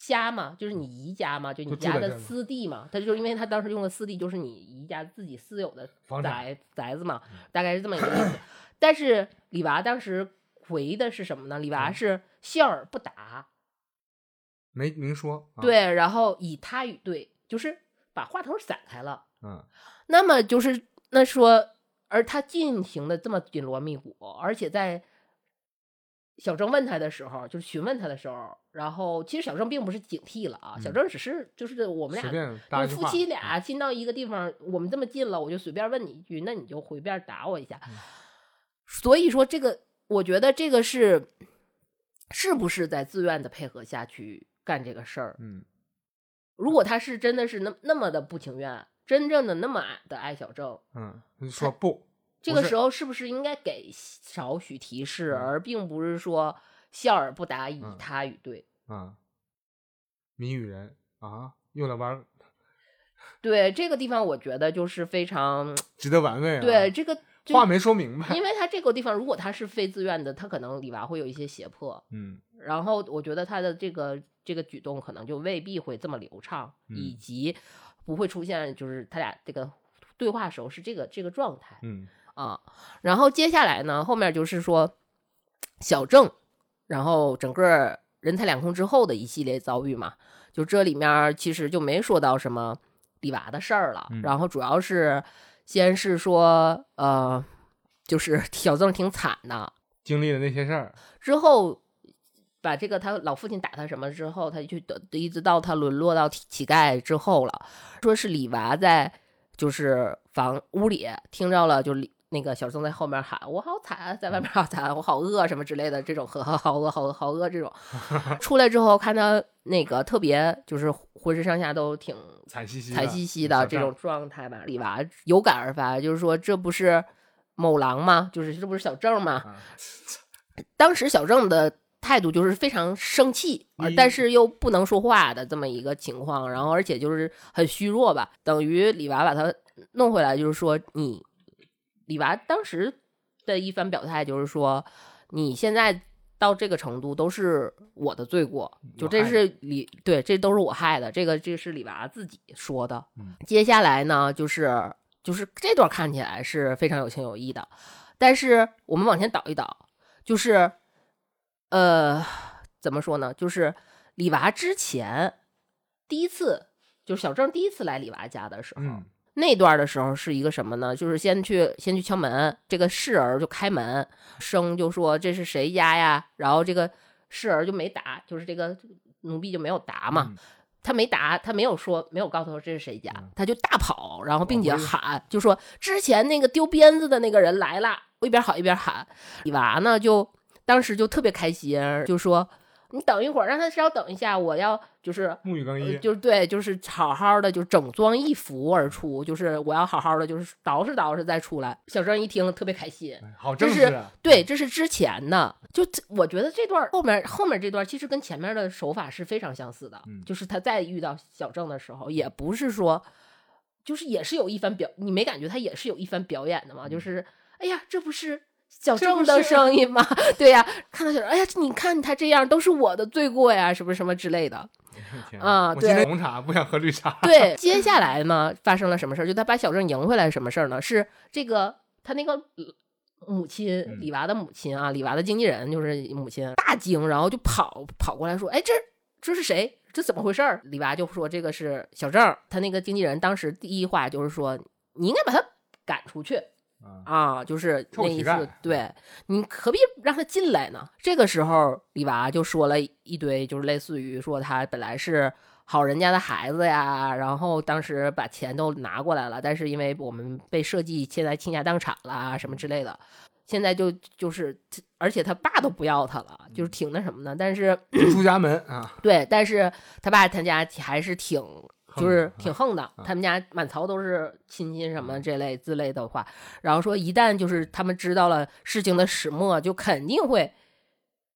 家嘛？就是你姨家嘛？就你家的私地嘛？他就是因为他当时用的私地就是你姨家自己私有的房宅宅子嘛，大概是这么一个意思。但是李娃当时回的是什么呢？李娃嗯是笑而不答，没明说，啊，对，然后以他与对，就是把话头散开了。嗯那么就是那说，而他进行的这么紧锣密鼓，而且在小郑问他的时候，就是询问他的时候，然后其实小郑并不是警惕了啊，小嗯郑只是就是我们俩就夫妻嗯俩进到一个地方，我们这么近了，我就随便问你一句，那你就随便打我一下。嗯所以说，这个我觉得这个是是不是在自愿的配合下去干这个事儿？嗯如果他是真的是那那么的不情愿，真正的那么爱的爱小郑，嗯，你说不，这个时候是不是应该给少许提示，嗯而并不是说笑而不答，以嗯。他与对？啊，谜语人啊，用来玩儿。对这个地方，我觉得就是非常 值得玩味啊，对这个。话没说明白，因为他这个地方，如果他是非自愿的，他可能李娃会有一些胁迫，嗯。然后我觉得他的这个这个举动可能就未必会这么流畅，嗯。以及不会出现就是他俩这个对话时候是这个这个状态嗯。啊。然后接下来呢，后面就是说小郑，然后整个人财两空之后的一系列遭遇嘛，就这里面其实就没说到什么李娃的事儿了，嗯。然后主要是先是说呃，就是 小郑挺惨的，经历了那些事儿，之后把这个他老父亲打他什么之后，他就一直到他沦落到乞乞丐之后了，说是李娃在就是房屋里听到了，就李那个小郑在后面喊我好惨，在外面好惨，我好饿什么之类的这种 和好饿好饿好饿这种，出来之后看他那个特别就是浑身上下都挺惨兮兮的，惨兮兮的这种状态吧，李娃有感而发，就是说这不是某狼吗？就是这不是小郑吗？啊当时小郑的态度就是非常生气，但是又不能说话的这么一个情况，然后而且就是很虚弱吧，等于李娃把他弄回来，就是说你李娃当时的一番表态就是说，你现在到这个程度都是我的罪过，就这是李对，这都是我害的，这个这是李娃自己说的。嗯接下来呢，就是就是这段看起来是非常有情有义的，但是我们往前倒一倒，就是呃，怎么说呢？就是李娃之前第一次，就是小郑第一次来李娃家的时候，嗯那段的时候是一个什么呢？就是先去先去敲门，这个侍儿就开门，生就说这是谁家呀？然后这个侍儿就没答，就是这个奴婢就没有答嘛。嗯他没答，他没有说，没有告诉他这是谁家嗯，他就大跑，然后并且喊，就说之前那个丢鞭子的那个人来了，我一边跑一边喊。李娃呢，就当时就特别开心，就说你等一会儿，让他稍等一下，我要就是沐浴更衣，呃就是对，就是好好的，就整装一服而出，就是我要好好的，就是捯饬捯饬再出来。小郑一听特别开心，这是正式啊。对，这是之前的，就这我觉得这段后面后面这段其实跟前面的手法是非常相似的，嗯就是他再遇到小郑的时候，也不是说，就是也是有一番表，你没感觉他也是有一番表演的吗？就是哎呀，这不是。小郑的声音吗？对呀，看到小郑，哎呀，你看他这样都是我的罪过呀，什么什么之类的。天啊对红茶不想喝绿茶。对，接下来呢，发生了什么事儿？就他把小郑赢回来，什么事儿呢？是这个他那个呃母亲嗯李娃的母亲啊，李娃的经纪人就是母亲大惊，然后就跑跑过来说：“哎，这这是谁？这怎么回事儿？”李娃就说：“这个是小郑。”他那个经纪人当时第一话就是说：“你应该把他赶出去。”啊，啊，就是那意思臭乞丐，对你何必让他进来呢？这个时候，李娃就说了一堆，就是类似于说他本来是好人家的孩子呀，然后当时把钱都拿过来了，但是因为我们被设计现在倾家荡产了啊什么之类的，现在就就是，而且他爸都不要他了，就是挺那什么的，但是出家门啊，对，但是他爸他家还是挺就是挺横的，啊他们家满槽都是亲戚什么嗯这类之类的话，然后说一旦就是他们知道了事情的始末，就肯定会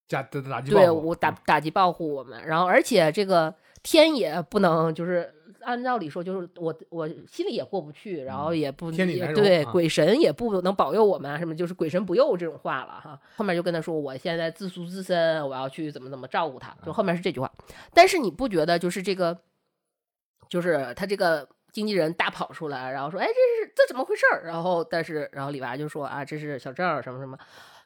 加打打击对我打打击报复我们，然后而且这个天也不能就是。按道理说，就是我我心里也过不去，然后嗯也不也对鬼神也不能保佑我们啊，什么就是鬼神不佑这种话了哈。后面就跟他说，我现在自赎自身，我要去怎么怎么照顾他，就后面是这句话。但是你不觉得就是这个，就是他这个经纪人大跑出来，然后说，哎，这是这怎么回事儿？然后但是然后李娃就说啊，这是小郑什么什么，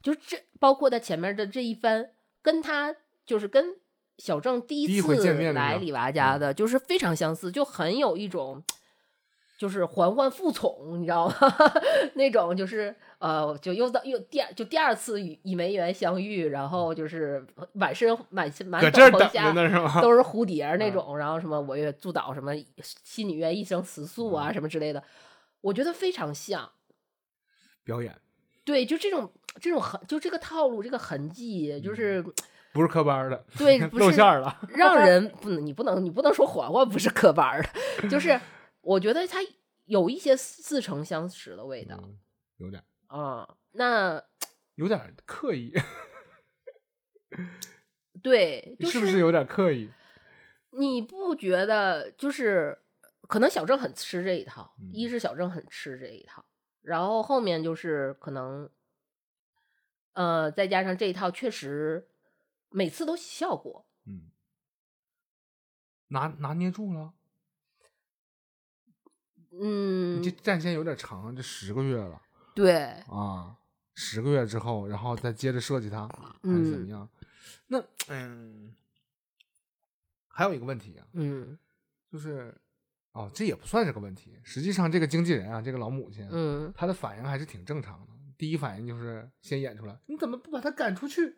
就是这包括他前面的这一番，跟他就是跟小郑第第一次来李娃家的，就是非常相似，就很有一种。就是嬛嬛复宠，你知道吗？那种就是呃，就又到又第二就第二次与与梅园相遇，然后就是满身满满搁这儿等斗篷下？都是蝴蝶儿那嗯种，然后什么我也祝祷什么新女愿一生雌素嗯啊什么之类的，我觉得非常像。表演对，就这种这种痕，就这个套路，这个痕迹，就是不是科班的，对，不是露馅了。让 人不能，你不能，你不能说嬛嬛不是科班的，就是我觉得它有一些似曾相识的味道嗯有点啊、那 有点刻意，对，就是不是有点刻意？你不觉得就是可能小郑很吃这一套，嗯一是小郑很吃这一套，然后后面就是可能，呃，再加上这一套确实每次都起效果，嗯，拿拿捏住了。嗯你这，战线有点长，这十个月了对，啊！十个月之后，然后再接着设计它，还是怎么嗯样？那嗯，还有一个问题啊，嗯就是哦，这也不算是个问题。实际上，这个经纪人啊，这个老母亲，嗯她的反应还是挺正常的。第一反应就是先演出来，你怎么不把他赶出去，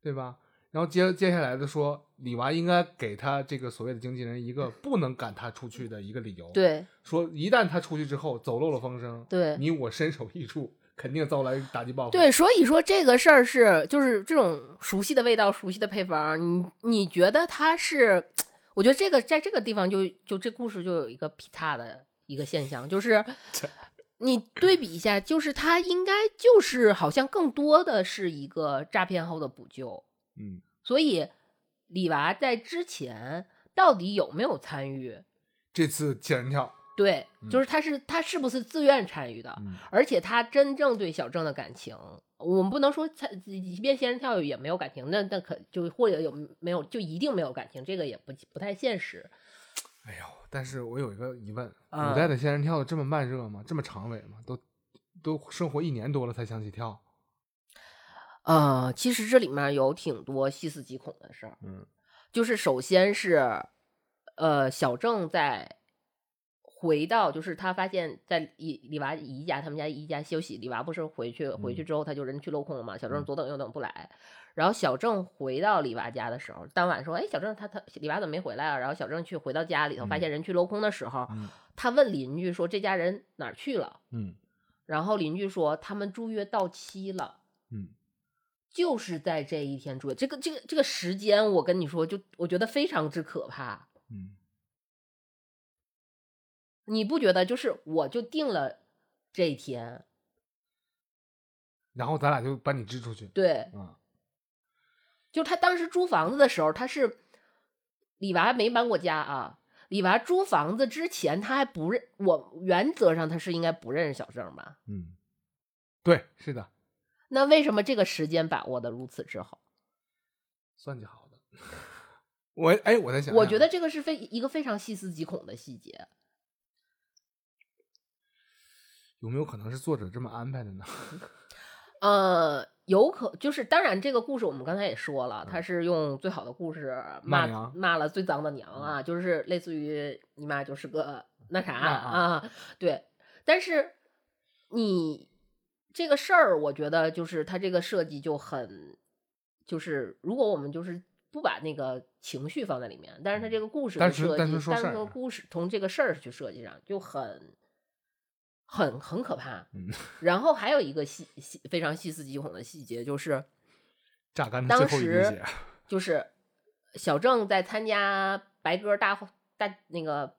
对吧？然后接接下来的说，李娃应该给他这个所谓的经纪人一个不能赶他出去的一个理由。，对说一旦他出去之后走漏了风声，对你我身首异处，肯定遭来打击报复。对，所以说这个事儿是就是这种熟悉的味道、熟悉的配方，你你觉得他是？我觉得这个在这个地方就就这故事就有一个劈叉的一个现象，就是你对比一下，就是他应该就是好像更多的是一个诈骗后的补救，嗯，所以李娃在之前到底有没有参与？这次仙人跳，对，嗯就是他是他是不是自愿参与的？嗯而且他真正对小郑的感情，我们不能说他即便仙人跳也没有感情，那那可就或者有没有就一定没有感情，这个也不不太现实。哎呦，但是我有一个疑问：啊古代的仙人跳这么慢热吗？这么长尾吗？都都生活一年多了才想起跳。呃，其实这里面有挺多细思极恐的事儿，嗯就是首先是呃小郑在回到就是他发现，在李李娃姨家，他们家姨家休息，李娃不是回去回去之后他就人去楼空了嘛，小郑嗯左等右等不来，然后小郑回到李娃家的时候，当晚说，哎，小郑他他李娃怎么没回来啊？然后小郑去回到家里头，发现人去楼空的时候，嗯他问邻居说这家人哪儿去了？嗯然后邻居说他们住院到期了。嗯，就是在这一天住的，这个这个这个时间，我跟你说，就我觉得非常之可怕。嗯，你不觉得？就是我就定了这一天，然后咱俩就把你支出去。对，嗯，就他当时租房子的时候，他是李娃没搬过家啊。李娃租房子之前，他还不认我，原则上他是应该不认识小郑吧？嗯，对，是的，那为什么这个时间把握的如此之好？算计好的。我哎，我在想，我觉得这个是非一个非常细思极恐的细节。有没有可能是作者这么安排的呢？呃，有可就是，当然这个故事我们刚才也说了，他是用最好的故事骂骂了最脏的娘啊，就是类似于你妈就是个那啥啊，对。但是你这个事儿，我觉得就是他这个设计就很，就是如果我们就是不把那个情绪放在里面，但是他这个故事的设计，单从故事从这个事儿去设计上就很。很很可怕，嗯 然后还有一个细细非常细思极恐的细节，就是榨干当时血。就是小郑在参加白鸽大大那个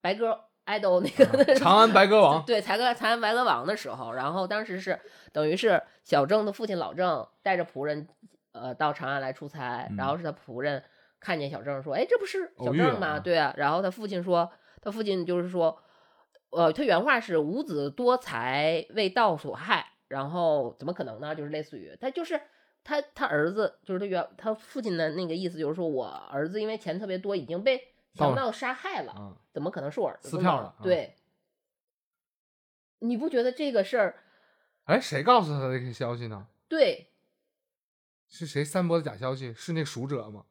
白鸽 idol 那个、啊长安白鸽王 对才哥长安白鸽王的时候，然后当时是等于是小郑的父亲老郑带着仆人呃到长安来出差，然后是他仆人看见小郑说：“哎，这不是小郑吗？”啊对啊，然后他父亲说，他父亲就是说。呃，他原话是“五子多才，为道所害”，然后怎么可能呢？就是类似于他就是他他儿子，就是他原他父亲的那个意思，就是说我儿子因为钱特别多，已经被强盗杀害了，啊，怎么可能是我儿子？撕票了啊对，你不觉得这个事儿哎，谁告诉他的这个消息呢？对？是谁散播的假消息？是那赎者吗？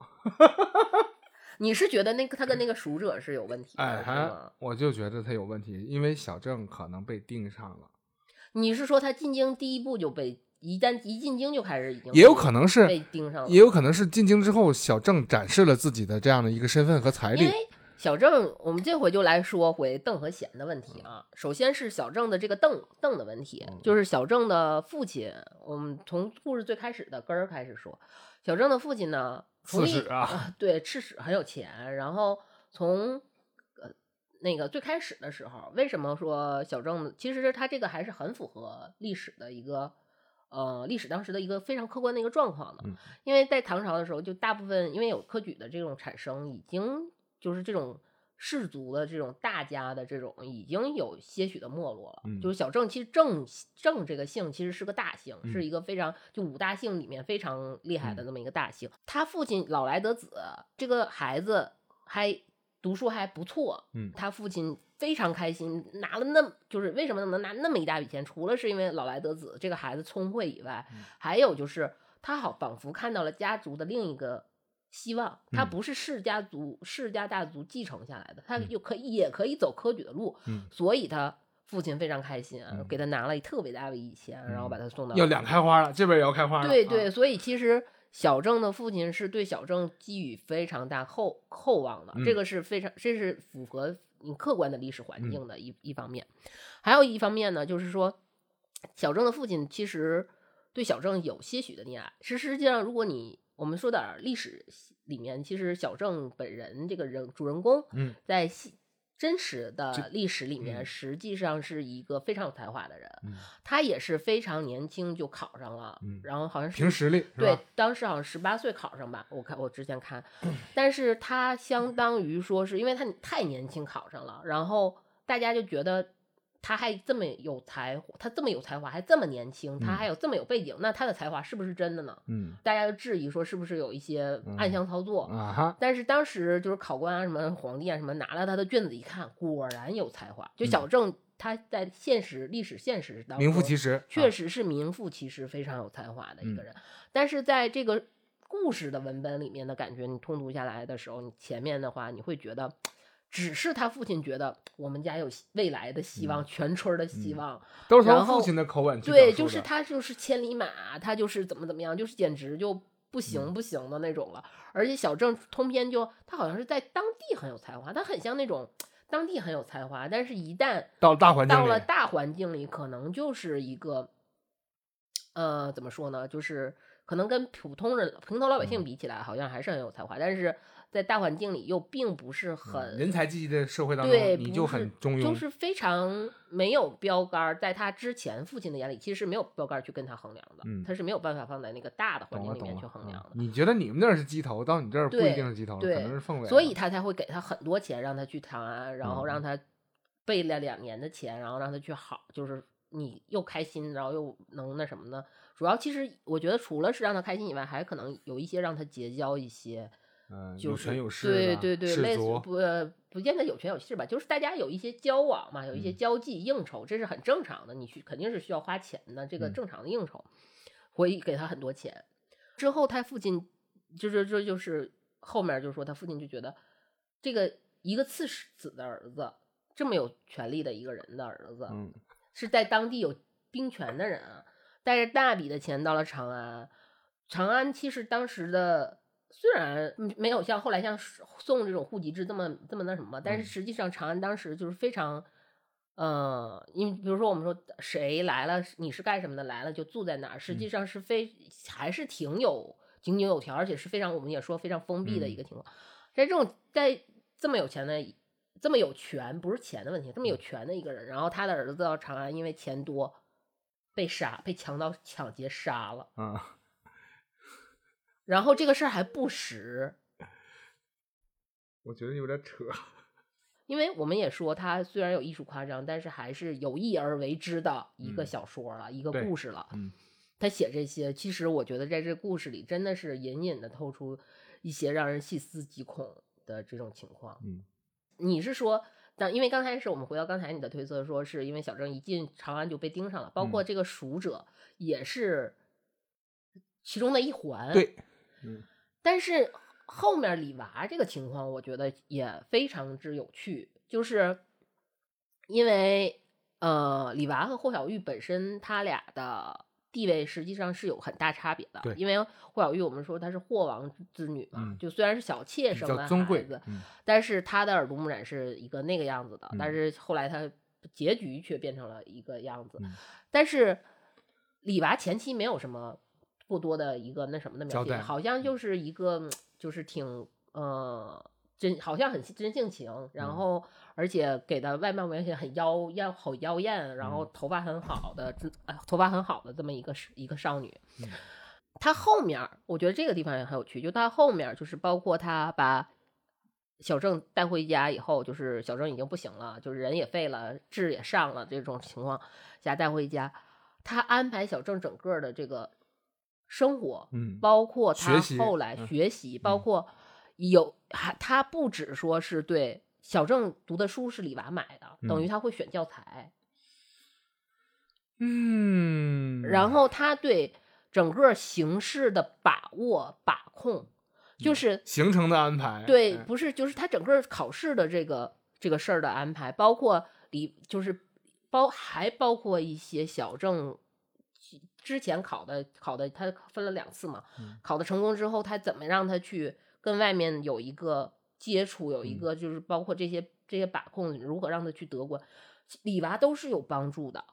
你是觉得那个他跟那个赎者是有问题的，哎？我就觉得他有问题，因为小郑可能被盯上了，你是说他进京第一步就被一旦一进京就开始已经也有可能是被盯上了，也有可能是进京之后，小郑展示了自己的这样的一个身份和财力。因为小郑，我们这回就来说回邓和贤的问题啊。首先是小郑的这个邓邓的问题，嗯就是小郑的父亲。我们从故事最开始的根儿开始说，小郑的父亲呢，刺史啊，对，刺史很有钱。然后从呃那个最开始的时候，为什么说小郑？其实他这个还是很符合历史的一个。呃，历史当时的一个非常客观的一个状况的，嗯。因为在唐朝的时候，就大部分因为有科举的这种产生，已经就是这种氏族的这种大家的这种已经有些许的没落了。嗯。就是小郑，其实郑郑这个姓其实是个大姓，嗯。是一个非常就五大姓里面非常厉害的那么一个大姓。他父亲老来得子，这个孩子还读书还不错，嗯。他父亲非常开心，拿了那就是为什么能拿那么一大笔钱？除了是因为老来得子这个孩子聪慧以外，嗯还有就是他好仿佛看到了家族的另一个希望。他嗯不是世家族世家大族继承下来的，他嗯又可以也可以走科举的路，嗯所以他父亲非常开心啊，嗯给他拿了特别大的一笔钱，然后把他送到要两开花了，这边也要开花了。对对，啊，所以其实小郑的父亲是对小郑寄予非常大厚厚望的，嗯这个是非常这是符合你客观的历史环嗯境的一、一方面。还有一方面呢，就是说小郑的父亲其实对小郑有些许的溺爱。实实际上，如果你我们说点儿历史里面，其实小郑本人这个人主人公，嗯，在戏真实的历史里面，嗯实际上是一个非常有才华的人。嗯他也是非常年轻就考上了，嗯然后好像是凭实力对？，当时好像十八岁考上吧，我看我之前看，但是他相当于说是因为他太年轻考上了，然后大家就觉得他还这么有才，他这么有才华，还这么年轻，他嗯还有这么有背景，那他的才华是不是真的呢？嗯大家就质疑说是不是有一些暗箱操作。啊哈，但是当时就是考官啊，什么皇帝啊，什么拿了他的卷子一看，果然有才华。就小郑他在现实历史现实当中，嗯名副其实。确啊实是名副其实、非常有才华的一个嗯人。但是在这个故事的文本里面的感觉，你通读下来的时候，你前面的话你会觉得只是他父亲觉得我们家有未来的希望，全村的希嗯望。都是从然后父亲的口吻去对，就是他就是千里马，他就是怎么怎么样，就是简直就不嗯行不行的那种了。而且小郑通篇就他好像是在当地很有才华，他很像那种当地很有才华，但是一旦到了大环境里，到了大环境里，可能就是一个，呃，怎么说呢？就是可能跟普通人、平头老百姓嗯比起来，好像还是很有才华，但是在大环境里又并不是很、嗯人才济济的社会当对，中，你就很中庸，就是非常没有标杆儿。在他之前，父亲的眼里其实是没有标杆儿去跟他衡量的，嗯他是没有办法放在那个大的环境里面去衡嗯量的。你觉得你们那儿是鸡头，到你这儿不一定是鸡头，可能是凤尾，所以他才会给他很多钱，让他去谈，然后嗯让他备了两年的钱，然后让他去好，就是你又开心，然后又能那什么呢？主要其实我觉得除了是让他开心以外，还可能有一些让他结交一些，嗯，就是有权有势对对对，类似不呃不见得有权有势吧，就是大家有一些交往嘛，有一些嗯交际应酬，这是很正常的，你去肯定是需要花钱的，这个嗯正常的应酬，会给他很多钱。之后他父亲就是这就是后面就是说他父亲就觉得这个一个刺史子的儿子，这么有权力的一个人的儿子，嗯是在当地有兵权的人啊，带着大笔的钱到了长安。长安其实当时的虽然嗯没有像后来像宋这种户籍制这么这么那什么，但是嗯。实际上长安当时就是非常，呃，因为比如说我们说谁来了，你是干什么的来了就住在哪儿，实际嗯。上是非还是挺有井井有条，而且是非常我们也说非常封闭的一嗯。个情况。在这种在这么有钱的这么有权，不是钱的问题，这么嗯。有权的一个人，然后他的儿子到长安，因为钱多，被杀，被强盗抢劫杀了，嗯，然后这个事儿还不实，我觉得有点扯，因为我们也说他虽然有艺术夸张，但是还是有意而为之的一个嗯小说了，一个故事了。嗯他写这些，其实我觉得在这故事里真的是隐隐的透出一些让人细思极恐的这种情况。嗯你是说，但因为刚开始我们回到刚才你的推测，说是因为小郑一进长安就被盯上了，包括嗯这个蜀者也是其中的一环。，对，嗯。但是后面李娃这个情况，我觉得也非常之有趣，就是因为呃，李娃和霍小玉本身他俩的地位实际上是有很大差别的对，因为霍小玉我们说她是霍王之女嘛，嗯就虽然是小妾生的较尊贵孩子，，嗯但是她的耳濡目染是一个那个样子的，但嗯。是后来她结局却变成了一个样子。嗯。但是李娃前期没有什么过多的一个那什么的描写，好像就是一个 就是挺呃真，好像很真性情，然嗯。后而且给的外貌描写很妖艳好妖艳，然后嗯。头发很好的，头发很好的这么一个一个少女。嗯。她后面，我觉得这个地方也很有趣，就她后面就是包括她把小郑带回家以后，就是小郑已经不行了，就是人也废了，志也上了，这种情况下带回家，她安排小郑整个的这个生活，嗯，包括他后来嗯学习，包括有还他不只说是对小郑读的书是李娃买的，等于嗯。他会选教材，嗯，然后他对整个形式的把握把控，就是行程的安排，对，嗯。不是，就是他整个考试的这个这个事儿的安排，包括里就是包还包括一些小郑之前考的考的，他分了两次嘛，嗯。考的成功之后，他怎么让他去跟外面有一个接触，有一嗯。个就是包括这些这些把控，如何让他去德国，李娃都是有帮助的，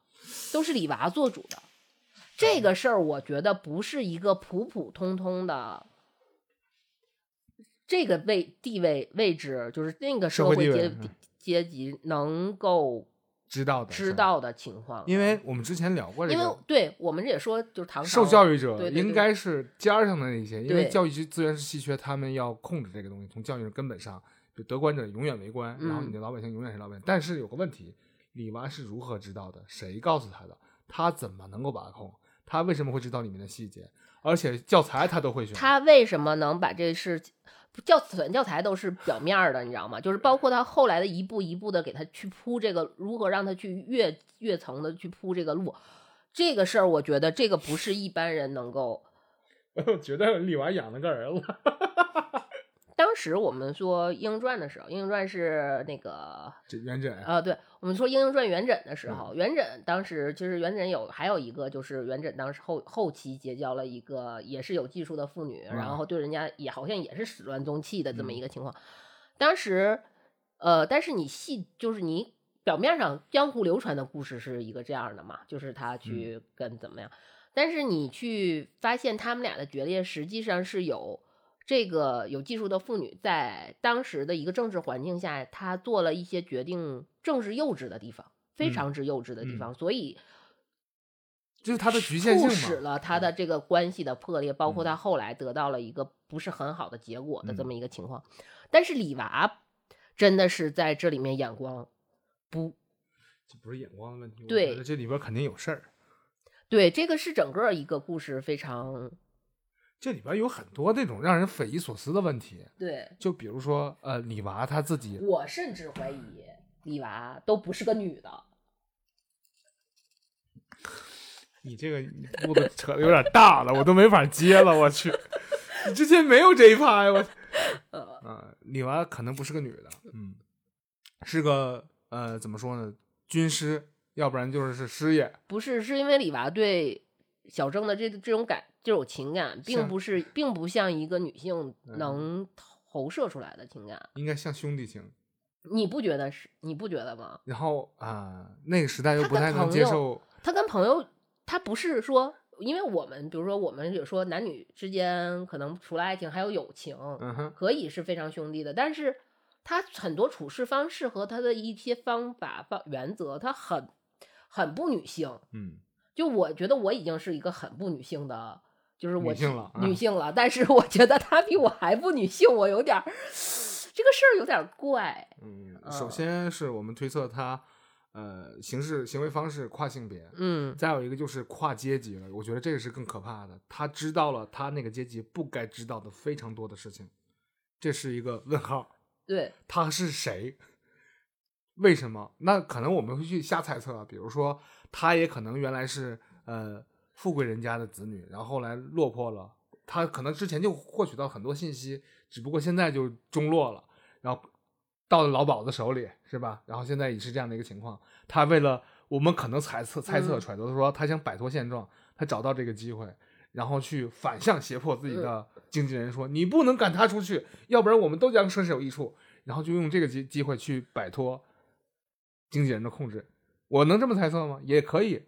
都是李娃做主的。这个事儿，我觉得不是一个普普通通的这个位地位位置，就是那个社社会阶阶级能够知道的，知，道的情况。因为我们之前聊过这个因为个。对我们也说，就是唐受教育者应该是尖儿上的那些，因为教育资源是稀缺，他们要控制这个东西，从教育的根本上，就得官者永远为官，然后嗯你的老百姓永远是老百姓。但是有个问题，李娃是如何知道的？谁告诉他的？他怎么能够把控？他为什么会知道里面的细节？而且教材他都会选。他为什么能把这事教选教材都是表面的，你知道吗？就是包括他后来的一步一步的给他去铺这个如何让他去越越层的去铺这个路，这个事儿，我觉得这个不是一般人能够。我觉得李娃养了个儿子。当时我们说《莺莺传》的时候，《莺莺传》是那个这元稹啊，对我们说《莺莺传》元稹的时嗯候，元稹当时其实元稹有还有一个就是元稹当时后后期结交了一个也是有技术的妇女，然嗯后对人家也好像也是始乱终弃的这么一个情况。当时，呃，但是你细就是你表面上江湖流传的故事是一个这样的嘛，就是他去跟怎么样，但是你去发现他们俩的决裂实际上是有。这个有技术的妇女在当时的一个政治环境下，她做了一些决定，政治幼稚的地方，非嗯常之幼稚的地嗯方，所以就是她的局限性促使。了他的这个关系的破裂，包括嗯他后来得到了一个不是很好的结果的这嗯么一个情况。但是李娃真的是在这里面眼光不这不是眼光的问题，我对觉得这里边肯定有事儿。对，这个是整个一个故事非常这里边有很多那种让人匪夷所思的问题，对。就比如说，呃，李娃她自己，我甚至怀疑李娃都不是个女的。你这个步子扯的有点大了，我都没法接了，我去，你之前没有这一趴呀，我，呃，啊，李娃可能不是个女的，嗯，是个呃，怎么说呢，军师，要不然就是是师爷，不是，是因为李娃对小郑的这这种感这种情感，并不是，并不像一个女性嗯能投射出来的情感。应该像兄弟情。你不觉得是？你不觉得吗？然后啊、那个时代又不太能接受，他跟朋友，他不是说，因为我们比如说我们有说男女之间可能除了爱情还有友情，嗯哼，可以是非常兄弟的，但是他很多处事方式和他的一些方法方原则，他很很不女性。嗯，就我觉得我已经是一个很不女性的，就是我女性了啊女性了，但是我觉得他比我还不女性，我有点儿这个事儿有点儿怪。嗯，嗯首先是我们推测他，呃，行事行为方式跨性别，嗯再有一个就是跨阶级了，我觉得这个是更可怕的。他知道了他那个阶级不该知道的非常多的事情，这是一个问号。对，他是谁？为什么？那可能我们会去瞎猜测啊，比如说他也可能原来是呃富贵人家的子女，然后后来落魄了，他可能之前就获取到很多信息，只不过现在就中落了，然后到了老鸨子手里，是吧？然后现在也是这样的一个情况。他为了我们可能猜测、猜测、嗯揣测说，他想摆脱现状，他找到这个机会，然后去反向胁迫自己的经纪人说：“你不能赶他出去，要不然我们都将身首异处。”然后就用这个机机会去摆脱经纪人的控制。我能这么猜测吗？也可以。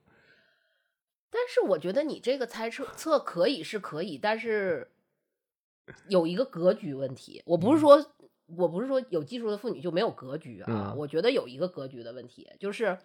但是我觉得你这个猜测测可以是可以，但是 有一个格局问题。我不是说、我不是说有技术的妇女就没有格局啊，嗯我觉得有一个格局的问题，就是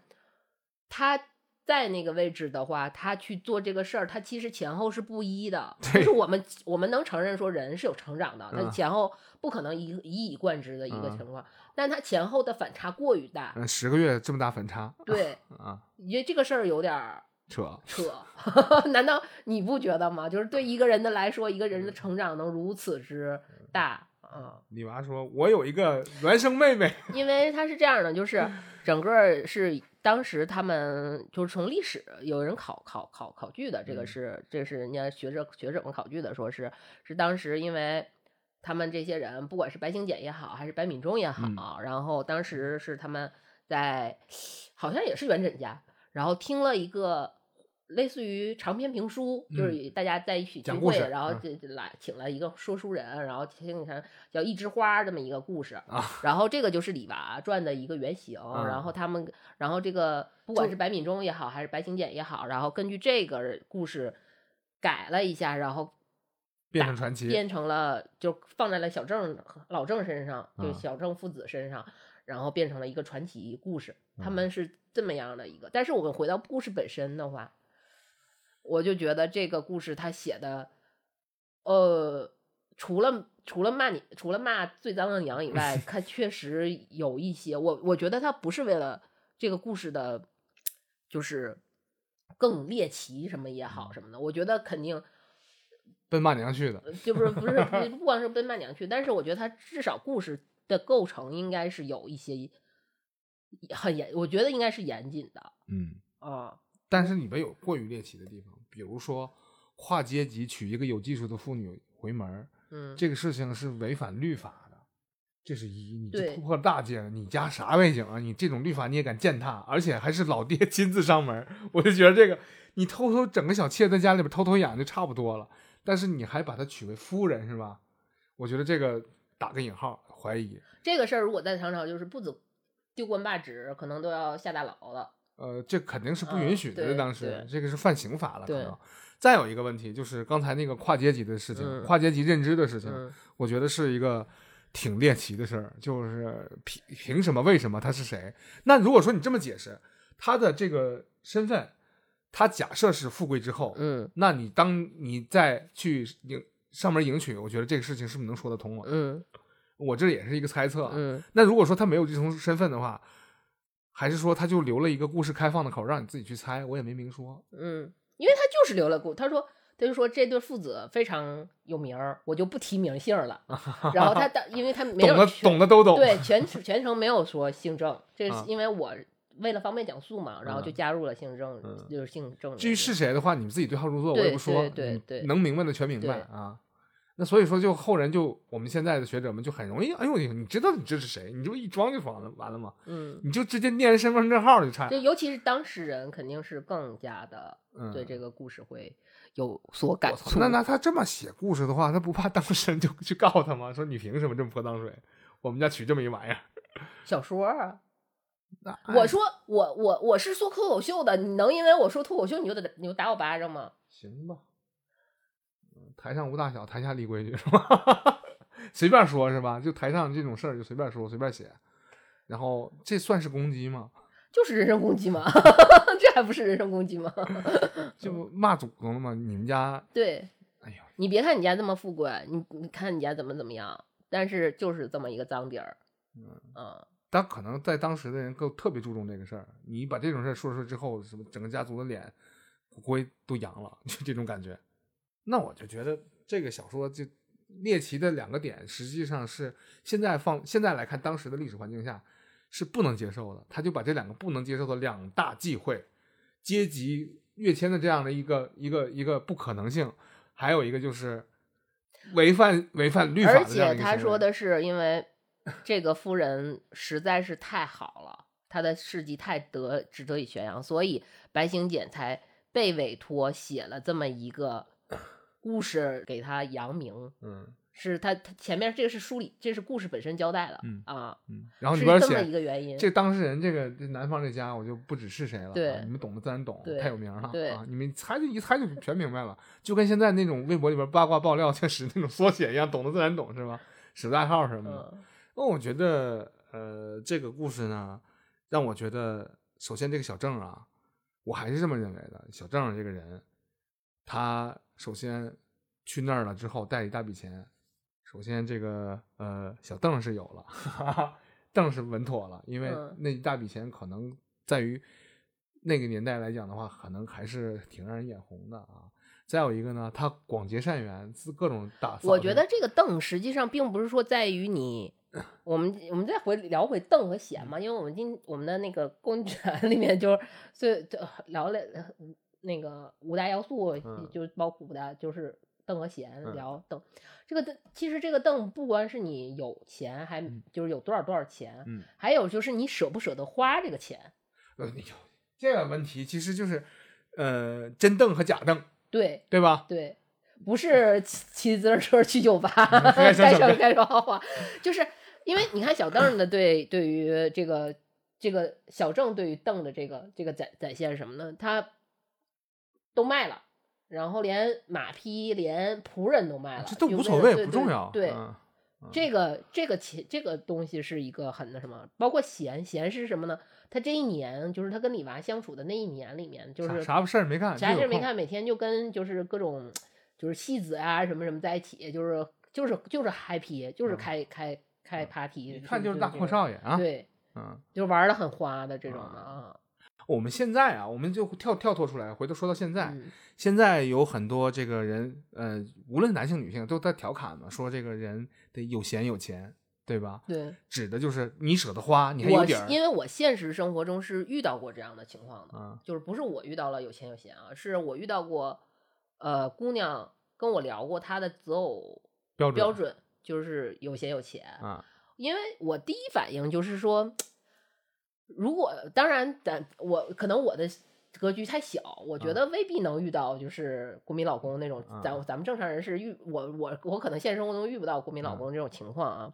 她在那个位置的话，她去做这个事儿，她其实前后是不一的。就是我们我们能承认说人是有成长的，她嗯前后不可能一一以贯之的一个嗯情况，但她前后的反差过于大。嗯，十个月这么大反差对，啊，你觉得这个事儿有点儿。扯。扯，难道你不觉得吗？就是对一个人的来说，一个人的成长能如此之大啊、李娃说：“我有一个孪生妹妹。因为她是这样的，就是 整个是当时他们就是从历史有人考考考考据的，这个嗯是这是人家学者学者们考据的，说是是当时因为。他们这些人，不管是白行简也好，还是白敏中也好，嗯然后当时是他们在，好像也是元稹家，然后听了一个类似于长篇评书，就是大家在一起聚会，然后嗯这这来请了一个说书人，然后听他叫一枝花这么一个故事啊，然后这个就是李娃传的一个原型，嗯然后他们，然后这个不管是白敏中也好，还是白行简也好，然后根据这个故事改了一下，然后”变成传奇。变成了就放在了小郑老郑身上，就嗯小郑父子身上，然后变成了一个传奇故事。他嗯们是这么样的一个，但是我们回到故事本身的话，我就觉得这个故事他写的，呃，除了除了骂你，除了骂最脏的娘以外，他确实有一些我我觉得他不是为了这个故事的，就是更猎奇什么也好什么的，我觉得肯定。奔骂娘去的。呃就不是不是不 不光是奔骂娘去，但是我觉得他至少故事的构成应该是有一些很严，我觉得应该是严谨的嗯，啊。但是里边有过于猎奇的地方，比如说跨阶级娶一个有技术的妇女回门儿嗯，这个事情是违反律法的，这是一，你对就突破大戒了。你家啥背景啊？你这种律法你也敢践踏，而且还是老爹 亲自上门，我就觉得这个你偷偷整个小妾在家里边偷偷养就差不多了，但是你还把她娶为夫人是吧？我觉得这个打个引号，怀疑。这个事儿如果在唐朝就是不走丢官罢职，可能都要下大牢了。呃，这肯定是不允许的，嗯当时这个是犯刑法了，可对能。再有一个问题就是刚才那个跨阶级的事情，嗯跨阶级认知的事情，嗯我觉得是一个挺猎奇的事儿，就是凭凭什么？为什么他是谁？那如果说你这么解释，他的这个身份，他假设是富贵之后，嗯那你当你再去迎上门迎娶，我觉得这个事情是不是能说得通了？嗯我这也是一个猜测啊。嗯那如果说他没有这种身份的话，还是说他就留了一个故事开放的口，让你自己去猜？我也没明说。嗯，因为他就是留了故，他说他就说这对父子非常有名儿，我就不提名姓了。然后他当因为他没有懂的懂的都懂。对，全全程没有说姓郑，这啊是因为我为了方便讲述嘛，然后就嗯加入了姓郑，嗯就是姓郑。至于是谁的话，你们自己对号入座，我也不说。对对你对能明白的全明白啊。那所以说，就后人就我们现在的学者们就很容易，哎呦，你知道你这是谁，你就一装就完了，完了嘛，嗯，你就直接念人身份证号就差。对尤其是当事人，肯定是更加的嗯，对这个故事会有所感触。那那他这么写故事的话，他不怕当事人就去告他吗？说你凭什么这么泼脏水？我们家取这么一玩意儿，小说啊，那我说我我我是说脱口秀的，你能因为我说脱口秀你就得你就打我巴掌吗？行吧，嗯台上无大小，台下立规矩 是吧？随便说是吧？就台上这种事儿就随便说，随便写，然后这算是攻击吗？就是人身攻击吗？这还不是人身攻击吗？就骂祖宗了吗？你们家，对，哎呦，你别看你家这么富贵，你你看你家怎么怎么样，但是就是这么一个脏底儿，嗯但可能在当时的人更特别注重这个事儿。你把这种事儿说出来之后，什么整个家族的脸骨灰都扬了，就这种感觉。那我就觉得这个小说就猎奇的两个点，实际上是现在放现在来看当时的历史环境下是不能接受的。他就把这两个不能接受的两大忌讳，阶级跃迁的这样的一个一个一个不可能性，还有一个就是违反违反律法而且他说的是，因为这个夫人实在是太好了，她的事迹太得值得以宣扬，所以白行简才被委托写了这么一个故事给他扬名。嗯是他他前面这个是书里，这是故事本身交代的、嗯啊，嗯，然后里边写一个原因。这当事人，这个这南方这家，我就不指是谁了。对啊你们懂的自然懂，太有名了。对啊，你们猜就一猜就全明白了，就跟现在那种微博里边八卦爆料确实那种缩写一样，懂的自然懂是吧？使代号什么的。嗯那我觉得，呃，这个故事呢，让我觉得，首先这个小郑啊，我还是这么认为的。小郑这个人，他首先去那儿了之后，带一大笔钱。首先，这个呃，小邓是有了，哈哈，邓是稳妥了，因为嗯那一大笔钱可能在于那个年代来讲的话，可能还是挺让人眼红的啊。再有一个呢，他广结善缘，自各种打。我觉得这个邓实际上并不是说在于你，我们我们再回聊回邓和贤嘛，因为我们今我们的那个公 权里面就是最就聊了呃那个五大要素，嗯。就包括五大就是邓和贤嗯。聊邓，这个邓其实这个邓不光是你有钱，还嗯。就是有多少多少钱，嗯，还有就是你舍不舍得花这个钱，呃，你这个问题其实就是，呃，真邓和假邓，对对吧？对。不是骑骑自行车去酒吧，该说该说好话，就是因为你看小邓的对对于这个这个小郑对于邓的这个这个展展现是什么呢？他都卖了，然后连马匹连仆人都卖了，这都无所谓，不重要。对，嗯这个这个钱这个东西是一个很那什么，包括贤贤是什么呢？他这一年就是他跟李娃相处的那一年里面，就是啥啥事儿没干。啥事儿没干，每天就跟就是各种就是戏子啊什么什么在一起，就是就是就是 happy，就是嗯开、开开 party，一看就是大阔少爷啊。对，嗯，就是玩的很花的这种的啊。我们现在啊，我们就跳跳脱出来，回头说到现在，嗯现在有很多这个人，呃，无论男性女性都在调侃嘛，说这个人得有闲有钱，对吧？对，指的就是你舍得花，你还有我点儿。因为我现实生活中是遇到过这样的情况的，嗯就是不是我遇到了有钱有闲啊，是我遇到过，呃，姑娘跟我聊过她的择偶标准标准就是有闲有钱，啊，因为我第一反应就是说，如果当然，咱我可能我的格局太小，我觉啊得未必能遇到就是国民老公那种，啊咱咱们正常人是遇我我我可能现实生活中遇不到国民老嗯。公这种情况啊。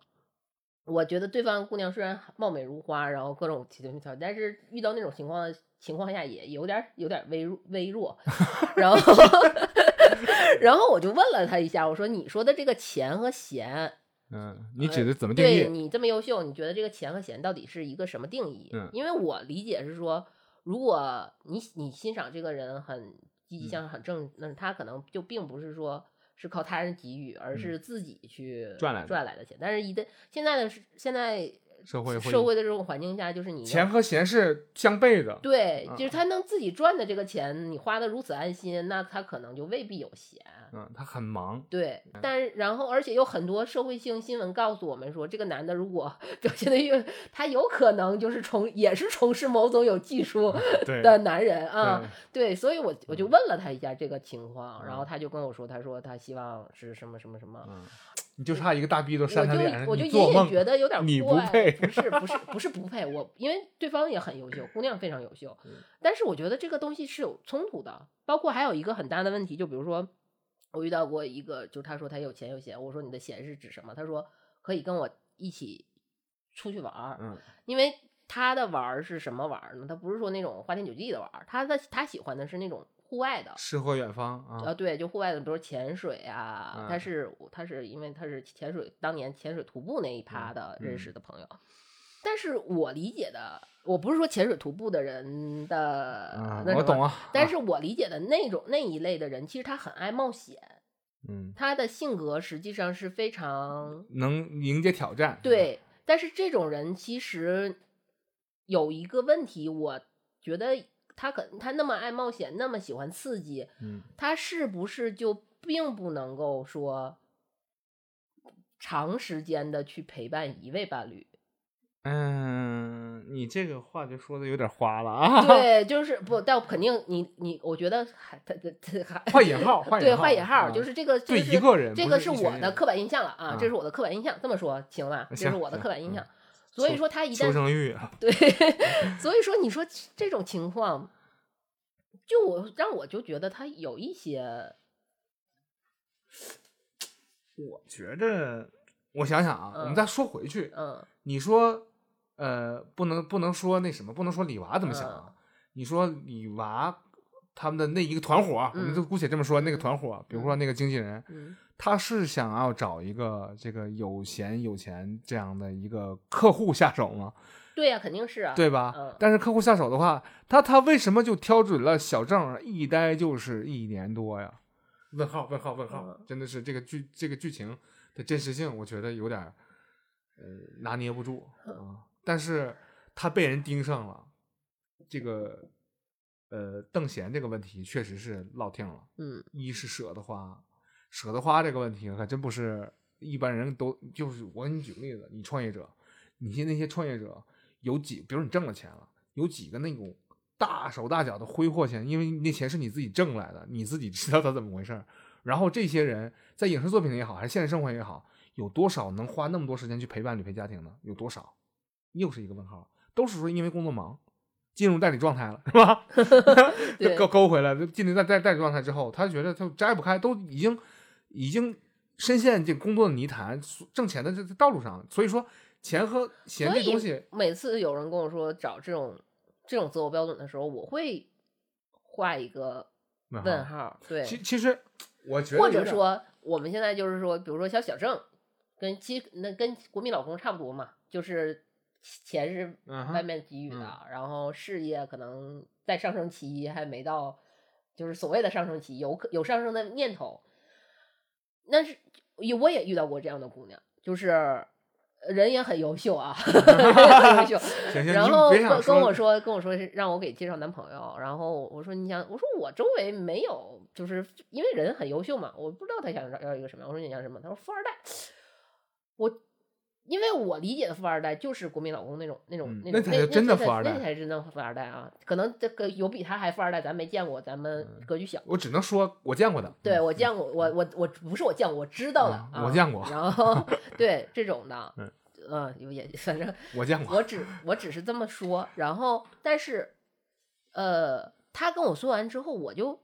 我觉得对方姑娘虽然貌美如花，然后各种条件但是遇到那种情况的情况下也有点有点微弱微弱，然后 然后我就问了他一下，我说你说的这个钱和闲，嗯，你指的怎么定义？对你这么优秀，你觉得这个钱和闲到底是一个什么定义？嗯因为我理解是说，如果你你欣赏这个人很积极嗯向上、很正，那他可能就并不是说是靠他人给予，而是自己去嗯赚来的赚来的钱。但是一旦现在的是现在社会会社会的这种环境下，就是你钱和闲是相悖的。对，嗯就是他能自己赚的这个钱，你花的如此安心，那他可能就未必有闲。嗯，他很忙。对，但然后而且有很多社会性新闻告诉我们说，这个男的如果 表现的越，他有可能就是从也是从事某种有技术的男人啊。对对，所以我我就问了他一下这个情况，然后嗯他就跟我说，他说他希望是什么什么什么。嗯，你就差一个大逼斗我就扇他脸上，我就隐隐觉得有点你不怪配不是不是不是不配，我因为对方也很优秀，姑娘非常优秀嗯，但是我觉得这个东西是有冲突的，包括还有一个很大的问题，就比如说我遇到过一个，就是他说他有钱有闲，我说你的闲是指什么？他说可以跟我一起出去玩儿，嗯。因为他的玩儿是什么玩儿呢？他不是说那种花天酒地的玩儿，他的他喜欢的是那种户外的，诗和远方啊啊，，对，就户外的，比如说潜水啊，他嗯。是他是因为他是潜水当年潜水徒步那一趴嗯的认嗯。识的朋友，但是我理解的，我不是说潜水徒步的人的、我懂啊。啊但是我理解的那种那一类的人，其实他很爱冒险，嗯，他的性格实际上是非常能迎接挑战。对，但是这种人其实有一个问题，我觉得他可他那么爱冒险，那么喜欢刺激，嗯，他是不是就并不能够说长时间的去陪伴一位伴侣？嗯，你这个话就说的有点花了啊。对，就是不，但肯定你你，我觉得还他他他还换引号，换 对换引号，啊就是这个对这一个人，这个是我的刻板印象了啊，啊这是我的刻板印象，这么说行吧？这是我的刻板印象。所以说他一求旦生欲。对，所以说你说这种情况，就我让我就觉得他有一些，我觉着，我想想啊，我们嗯再说回去，嗯你说，呃，不能不能说那什么，不能说李娃怎么想嗯啊？你说李娃他们的那一个团伙，我们嗯就姑且这么说，那个团伙，比如说那个经纪人，嗯他是想要找一个这个有闲有钱这样的一个客户下手吗？对呀、肯定是啊，对吧？嗯但是客户下手的话，他他为什么就挑准了小郑一待就是一年多呀？问号问号问号，嗯真的是这个剧这个剧情的真实性，我觉得有点儿呃拿捏不住嗯啊。但是他被人盯上了，这个呃邓贤这个问题确实是落听了。嗯一是舍得花，舍得花这个问题还真不是一般人都就是。我给你举个例子，你创业者，你现在那些创业者有几，比如你挣了钱了，有几个那种大手大脚的挥霍钱，因为那钱是你自己挣来的，你自己知道他怎么回事儿。然后这些人在影视作品里也好，还是现实生活也好，有多少能花那么多时间去陪伴、履陪家庭呢？有多少？又是一个问号。都是说因为工作忙，进入代理状态了，是吧？对勾勾回来，就进入代代代理状态之后，他觉得他摘不开，都已经已经深陷这工作的泥潭，挣钱的这这道路上。所以说，钱和钱这东西，每次有人跟我说找这种这种择偶标准的时候，我会画一个问号，对，其其实我觉得或，者说我们现在就是说，比如说像小郑，跟其那跟国民老公差不多嘛，就是钱是外面给予的，然后事业可能在上升期还没到，就是所谓的上升期，有可有上升的念头。那是我也遇到过这样的姑娘，就是人也很优秀啊，很优秀。然后跟跟我说跟我说是让我给介绍男朋友，然后我说你想，我说我周围没有，就是因为人很优秀嘛，我不知道他想要一个什么样。我说你想什么？他说富二代。我因为我理解的富二代就是国民老公那种那种嗯那种那那才是真的富二代那才是真的富二代啊！可能这个有比他还富二代，咱没见过，咱们嗯格局小。我只能说我见过的。嗯对我见过，我我我不是我见过，我知道的我见过然后对这种的，嗯嗯，有也反正我见过。我只我只是这么说，然后但是，呃，他跟我说完之后，我就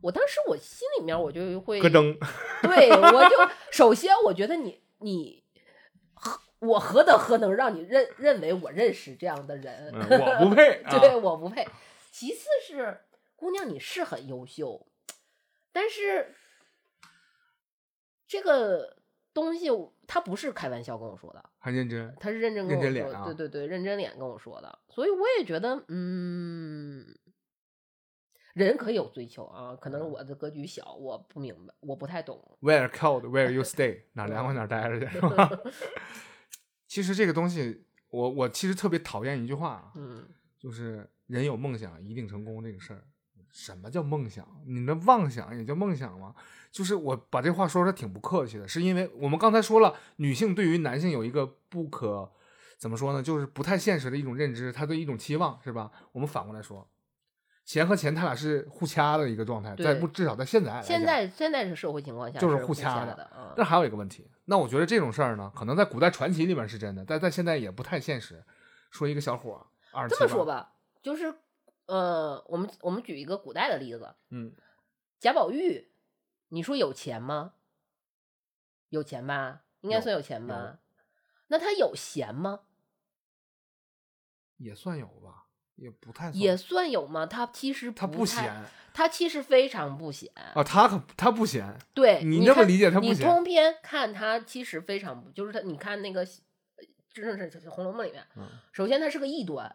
我当时我心里面我就会咯噔，对，我就首先我觉得你你何我何德何能让你认认为我认识这样的人？嗯我不配 啊对，我不配。其次是姑娘，你是很优秀，但是这个东西他不是开玩笑跟我说的，很认真。他是认真跟我说的，认真脸啊对对对，认真脸跟我说的，所以我也觉得，嗯，人可以有追求啊，可能嗯我的格局小，我不明白，我不太懂。Where cold, where you stay，哪凉快哪待着去，是吧？其实这个东西，我我其实特别讨厌一句话啊，嗯，就是人有梦想一定成功这个事儿。什么叫梦想？你的妄想也叫梦想吗？就是我把这话说的挺不客气的，是因为我们刚才说了，女性对于男性有一个不可怎么说呢，就是不太现实的一种认知，她的一种期望，是吧？我们反过来说，钱和钱他俩是互掐的一个状态，在不至少在现在现在现在是社会情况下就是互互掐的那还有一个问题，那我觉得这种事儿呢，可能在古代传奇里面是真的，但在现在也不太现实。说一个小伙儿，二这么说，吧，就是呃，我们我们举一个古代的例子，嗯，贾宝玉，你说有钱吗？有钱吧，应该算有钱吧？那他有闲吗？也算有吧，也不太算也算有吗？他其实他不太不闲他其实非常不闲。啊，他可他不闲，对你这么理解他不闲你通篇看他其实非常不，就是他，你看那个，呃真正是《红楼梦》里面，嗯，首先他是个异端，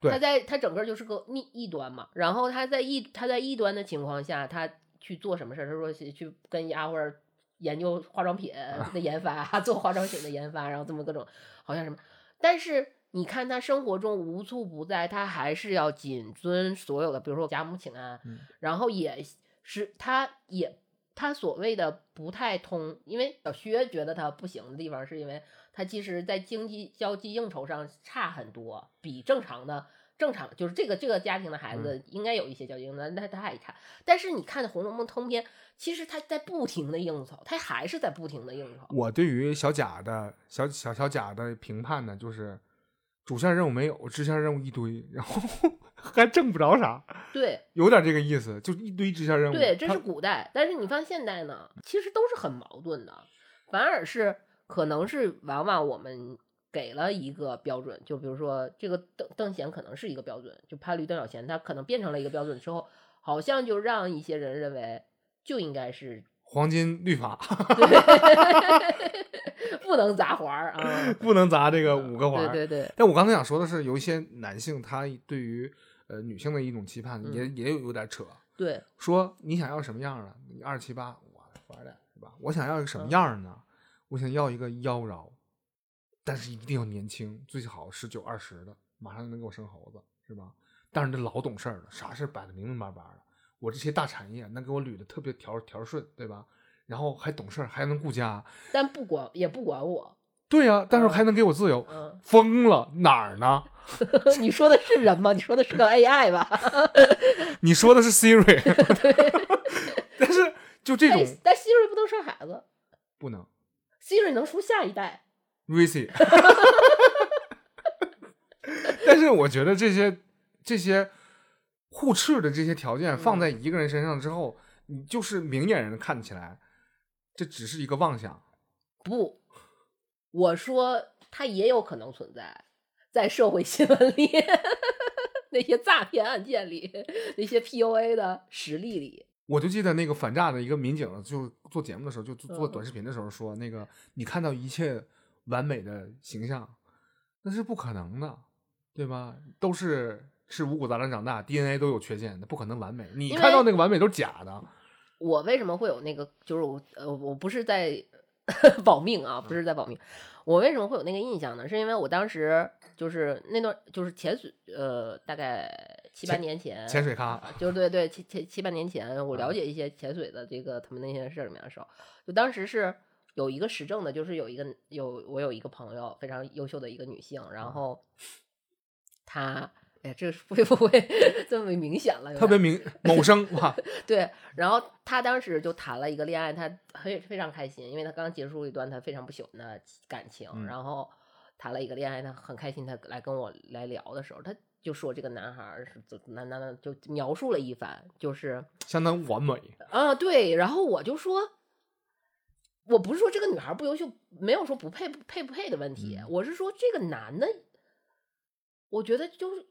对他在他整个就是个逆异端嘛。然后他在异他在异端的情况下，他去做什么事儿？他说去去跟丫鬟研究化妆品 的研发，做化妆品的研发，然后这么各种好像什么，但是。你看他生活中无处不在，他还是要谨遵所有的，比如说贾母请安，嗯然后也是他也他所谓的不太通，因为小薛觉得他不行的地方，是因为他其实在经济交际应酬上差很多，比正常的正常就是这个这个家庭的孩子应该有一些交际应酬，但他还差。但是你看《红楼梦》通篇，其实他在不停的应酬，他还是在不停的应酬。我对于小贾的小小小贾的评判呢，就是主线任务没有，支线任务一堆，然后 还挣不着啥，对有点这个意思，就一堆支线任务。对，这是古代，但是你放现现代呢，其实都是很矛盾的，反而是可能是往往我们给了一个标准，就比如说这个邓邓贤可能是一个标准，就潘驴邓小闲，他可能变成了一个标准之后，好像就让一些人认为就应该是黄金律法 不能砸环儿啊，不能砸这个五个环儿。对对对，但我刚才想说的是，有一些男性他对于呃女性的一种期盼也、嗯也有有点扯，对说你想要什么样的？你二七八，我富二代是吧？我想要一个什么嗯样呢？我想要一个妖娆，但是一定要年轻，最好十九二十的，马上能给我生猴子，是吧？但是这老懂事儿了，啥事儿摆的明明白白的。我这些大产业能给我捋的特别条条顺，对吧？然后还懂事儿，还能顾家，但不管也不管我，对呀、但是嗯还能给我自由，嗯，疯了哪儿呢？你说的是人吗？你说的是个 AI 吧？你说的是 Siri，但是就这种但 Siri 不能生孩子不能，Siri 能出下一代。Ricy，但是我觉得这些这些互斥的这些条件放在一个人身上之后，你就是明眼人看起来，这只是一个妄想。不，我说它也有可能存在在社会新闻里，那些诈骗案件里，那些 PUA 的实例里。我就记得那个反诈的一个民警，就做节目的时候，就做短视频的时候说，那个你看到一切完美的形象，那是不可能的，对吧？都是吃五谷杂粮长大，DNA 都有缺陷，那不可能完美。你看到那个完美都是假的，我为什么会有那个？就是我呃，我不是在 保命啊，不是在保命。我为什么会有那个印象呢？是因为我当时就是那段就是潜水，呃，大概七八年前，潜水咖啊就对对，七七七八年前，我了解一些潜水的这个他们那些事儿里面的时候，就当时是有一个实证的，就是有一个有我有一个朋友非常优秀的一个女性，然后她。哎，这会 不会这么明显了？特别明某生哇，对。然后他当时就谈了一个恋爱，他很非常开心，因为他刚结束一段他非常不喜欢的感情，然后谈了一个恋爱，他很开心。他来跟我来聊的时候，他就说这个男孩是男男的，就描述了一番，就是相当完美啊。对。然后我就说，我不是说这个女孩不优秀，没有说不配配不配的问题，我是说这个男的，我觉得就是。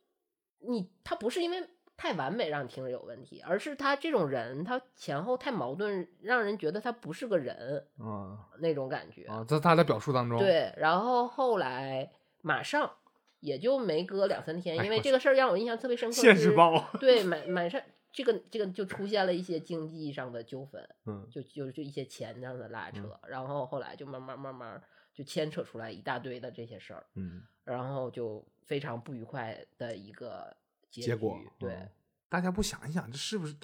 你他不是因为太完美让你听着有问题，而是他这种人他前后太矛盾，让人觉得他不是个人啊那种感觉啊，在他的表述当中。对，然后后来马上也就没隔两三天，因为这个事儿让我印象特别深刻。现实报对，满满上这个这个就出现了一些经济上的纠纷，嗯，就就就一些钱上的拉扯，然后后来就慢慢慢慢就牵扯出来一大堆的这些事儿，嗯，然后就。非常不愉快的一个结果，对大家不想一想，这是不是？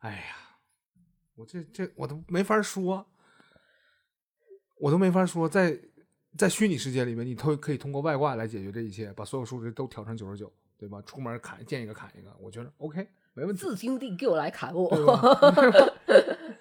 哎呀，我这这我都没法说，我都没法说，在在虚拟世界里面，你都可以通过外挂来解决这一切，把所有数值都调成九十九，对吧？出门砍见一个砍一个，我觉得 OK。没问题，自兄弟给我来砍我，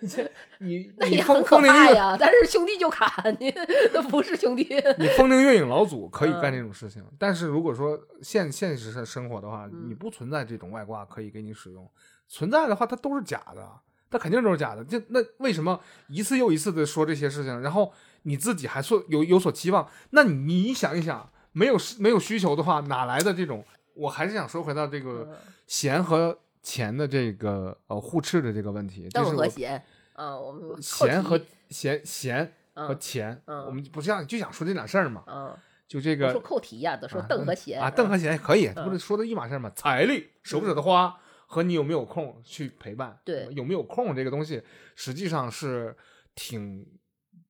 你那也很可怕呀。但是兄弟就砍你，那不是兄弟。你风铃月影老祖可以干这种事情，但是如果说现现实生生活的话，你不存在这种外挂可以给你使用。存在的话，它都是假的，它肯定都是假的。就那为什么一次又一次的说这些事情，然后你自己还说有有所期望？那你想一想，没有没有需求的话，哪来的这种？我还是想说回到这个贤和。钱的这个呃互斥的这个问题，邓和贤啊，我们贤和贤贤和钱，我们不是让就想说这俩事儿嘛，嗯，就这个说扣题呀，都说邓和贤啊，邓和贤可以，不是说的一码事儿嘛，财力舍不舍得花和你有没有空去陪伴，对，有没有空这个东西实际上是挺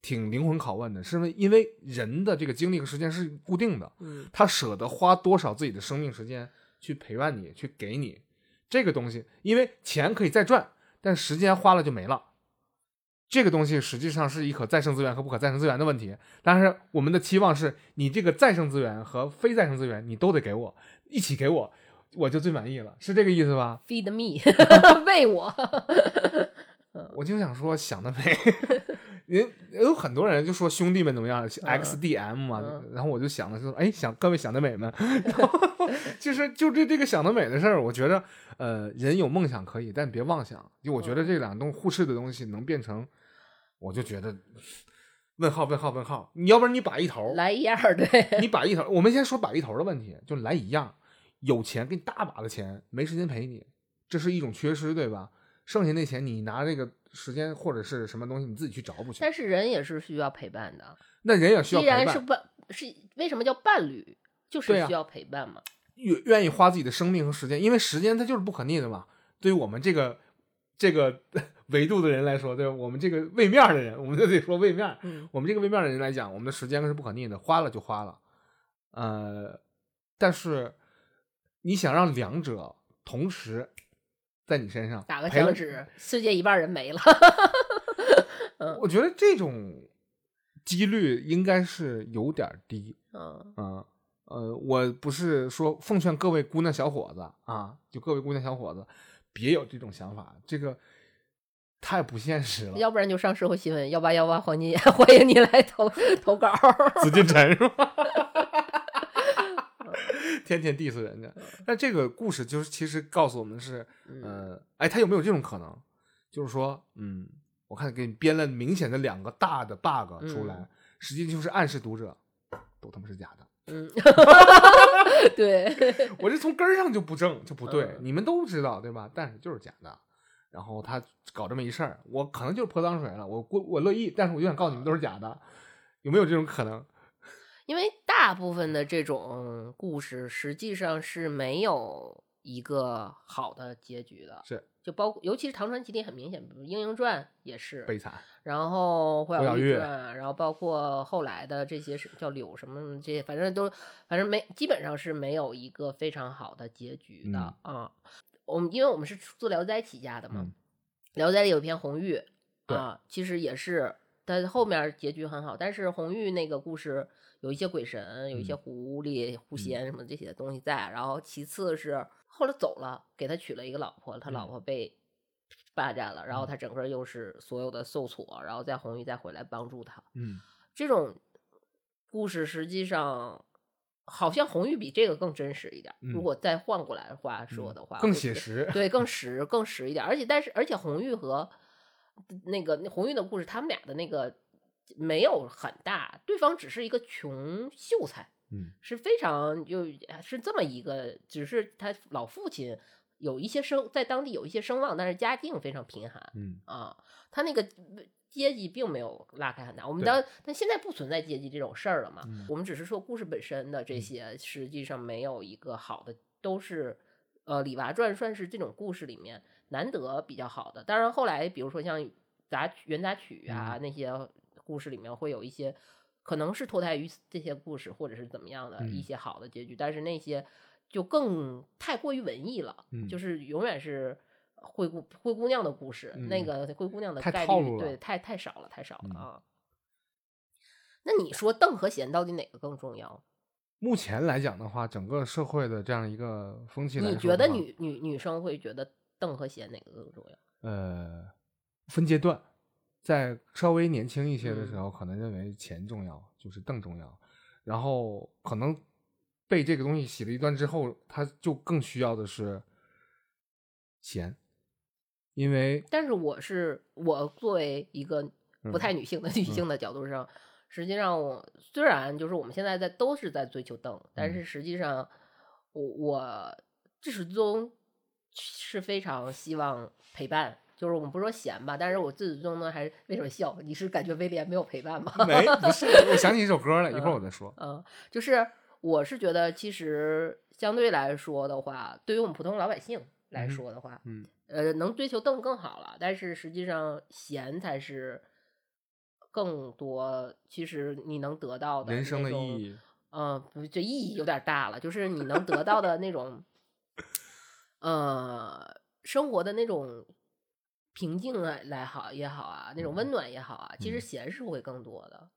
挺灵魂拷问的，是因为因为人的这个精力和时间是固定的，嗯，他舍得花多少自己的生命时间去陪伴你，去给你。这个东西，因为钱可以再赚，但时间花了就没了。这个东西实际上是一可再生资源和不可再生资源的问题。但是我们的期望是你这个再生资源和非再生资源，你都得给我一起给我，我就最满意了，是这个意思吧？Feed me，喂我。我就想说，想得美。人有很多人就说兄弟们怎么样？XDM 嘛，然后我就想的是，哎，想各位想得美们，其实 就这这个想得美的事儿，我觉得，呃，人有梦想可以，但别妄想。就我觉得这两东互斥的东西能变成，我就觉得问号问号问号。你要不然你摆一头来一样，对，你摆一头。我们先说摆一头的问题，就来一样，有钱给你大把的钱，没时间陪你，这是一种缺失，对吧？剩下那钱你拿这个。时间或者是什么东西，你自己去找补去。但是人也是需要陪伴的。那人也需要。既然是伴，是为什么叫伴侣？就是需要陪伴嘛。愿愿意花自己的生命和时间，因为时间它就是不可逆的嘛。对于我们这个这个 维度的人来说，对吧？我们这个位面的人，我们就得说位面。嗯。我们这个位面的人来讲，我们的时间是不可逆的，花了就花了。呃，但是你想让两者同时。在你身上打个响指，世界一半人没了。我觉得这种几率应该是有点低。嗯嗯呃，我不是说奉劝各位姑娘小伙子啊，就各位姑娘小伙子，别有这种想法，这个太不现实了。要不然就上社会新闻幺八幺八黄金眼，欢迎你来投投稿。紫禁城是吧？天天 diss 人家，但这个故事就是其实告诉我们是，呃，哎，他有没有这种可能？就是说，嗯，我看给你编了明显的两个大的 bug 出来，实际就是暗示读者都他妈是假的。嗯，对，我这从根儿上就不正就不对，你们都知道对吧？但是就是假的。然后他搞这么一事儿，我可能就是泼脏水了，我我我乐意，但是我就想告诉你们都是假的，有没有这种可能？因为大部分的这种故事实际上是没有一个好的结局的，是就包括尤其是唐传奇里很明显，比如《莺莺传》也是悲惨，然后《霍小玉传》，然后包括后来的这些是叫柳什么这些，反正都反正没基本上是没有一个非常好的结局的啊。我们因为我们是做《聊斋》起家的嘛，《聊斋》里有一篇红玉啊，其实也是。但后面结局很好。但是红玉那个故事有一些鬼神，有一些嗯狐狸、狐仙什么这些东西在。然后其次是后来走了，给他娶了一个老婆，他老嗯婆被霸占了，然后嗯他整个又是所有的受挫，然后再红玉再回来帮助他。嗯这种故事实际上好像红玉比这个更真实一点。如嗯果再换过来的话说嗯的话，更写实。对，更 实更实一点。而且但是而且红玉和那个那红玉的故事，他们俩的那个没有很大，对方只是一个穷秀才，嗯是非常就是这么一个，只是他老父亲有一些声在当地有一些声望，但是家境非常贫寒。嗯啊，他那个阶级并没有拉开很大。我们当但现在不存在阶级这种事儿了嘛，嗯我们只是说故事本身的这嗯些，实际上没有一个好的，都是呃《李娃传》算是这种故事里面难得比较好的。当然后来比如说像杂曲元杂曲啊、嗯那些故事里面会有一些。可能是脱胎于这些故事，或者是怎么样的一嗯些好的结局，但是那些就更太过于文艺了，嗯就是永远是灰姑灰姑娘的故事，那嗯个灰姑娘的概率对太太少了，太少了嗯啊。那你说邓和贤到底哪个更重要？目前来讲的话，整个社会的这样一个风气你觉得女女女生会觉得邓和贤哪个更重要？呃，分阶段，在稍微年轻一些的时嗯。候，可能认为钱重要，就是更重要，然后可能被这个东西洗了一段之后，他就更需要的是钱，因为但是我是我作为一个不嗯太女性的女性的角度上，实际上我虽然就是我们现在在都是在追求邓，但嗯。是实际上我我至始至终是非常希望陪伴。就是我们不说闲吧，但是我自始至终呢，还是为什么笑？你是感觉威廉没有陪伴吗？没不是，我想起一首歌了，一会儿我再说。嗯，就是我是觉得，其实相对来说的话，对于我们普通老百姓来说的话，嗯呃，能追求更更好了。但是实际上，闲才是更多，其实你能得到的人生的意义，嗯，不，这意义有点大了，就是你能得到的那种，呃，生活的那种平静啊，来好也好啊，那种温暖也好啊，其实嗯闲是会更多的。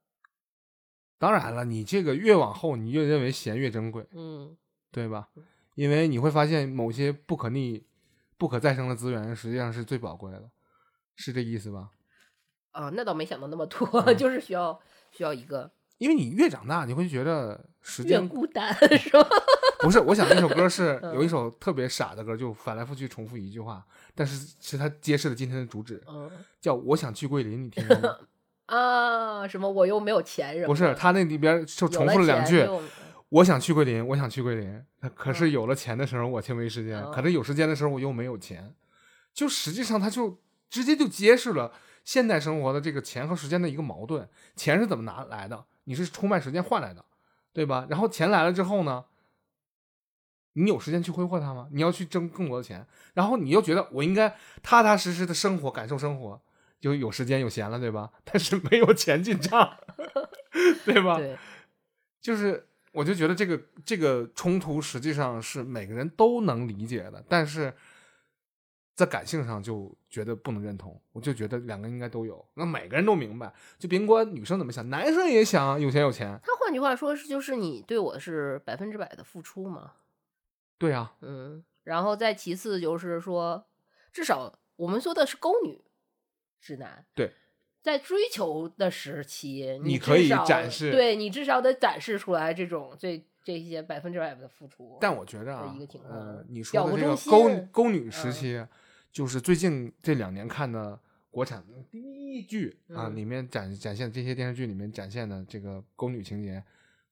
当然了，你这个越往后，你越认为闲越珍贵，嗯对吧？因为你会发现某些不可逆、不可再生的资源，实际上是最宝贵的，是这意思吧？啊，那倒没想到那么多，嗯就是需要需要一个因为你越长大，你会觉得时越间孤单，是吧？不是。我想那首歌是嗯有一首特别傻的歌，就反来覆去重复一句话，但是是它揭示了今天的主旨，嗯叫“我想去桂林”，你听过吗？啊，什么我又没有钱什么，不是，他那里边就重复了两句，“我想去桂林，我想去桂林”。可是嗯有了钱的时候，我却没时间；嗯可是有时间的时候，我又没有钱。就实际上，他就直接就揭示了现代生活的这个钱和时间的一个矛盾。钱是怎么拿来的？你是出卖时间换来的，对吧？然后钱来了之后呢，你有时间去挥霍它吗？你要去挣更多的钱，然后你又觉得我应该踏踏实实的生活，感受生活，就有时间有闲了，对吧？但是没有钱进账，对吧？对，就是我就觉得这个这个冲突实际上是每个人都能理解的，但是在感性上就觉得不能认同。我就觉得两个应该都有，那每个人都明白，就别管女生怎么想，男生也想有钱有钱。他换句话说是，就是你对我是百分之百的付出嘛，对啊，嗯，然后再其次就是说，至少我们说的是沟女直男，对，在追求的时期，你可以展示对你至少得展示出来这种这这些百分之百的付出。但我觉着啊一个情，况呃，你表说的这个个忠沟沟女时嗯期，就是最近这两年看的国产第一剧啊，嗯里面展展现这些电视剧里面展现的这个宫女情节，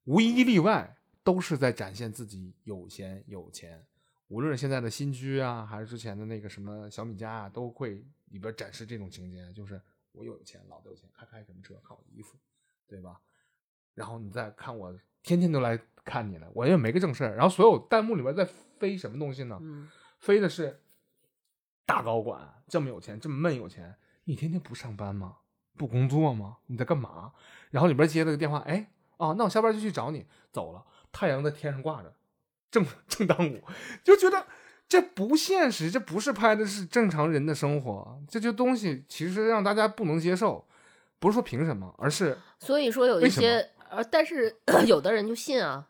无一例外都是在展现自己有闲有钱。无论是现在的新居啊，还是之前的那个什么小米家啊，都会里边展示这种情节，就是我又有钱，老子有钱，开开什么车，看我衣服，对吧？然后你再看我天天都来看你了，我也没个正事儿。然后所有弹幕里边在飞什么东西呢？嗯，飞的是大高管，这么有钱，这么闷有钱，你天天不上班吗？不工作吗？你在干嘛？然后里边接了个电话，哎，哦，那我下班就去找你。走了，太阳在天上挂着，正 正当午，就觉得这不现实，这不是拍的是正常人的生活，这些东西其实让大家不能接受。不是说凭什么，而是所以说有一些呃，但是 有的人就信啊。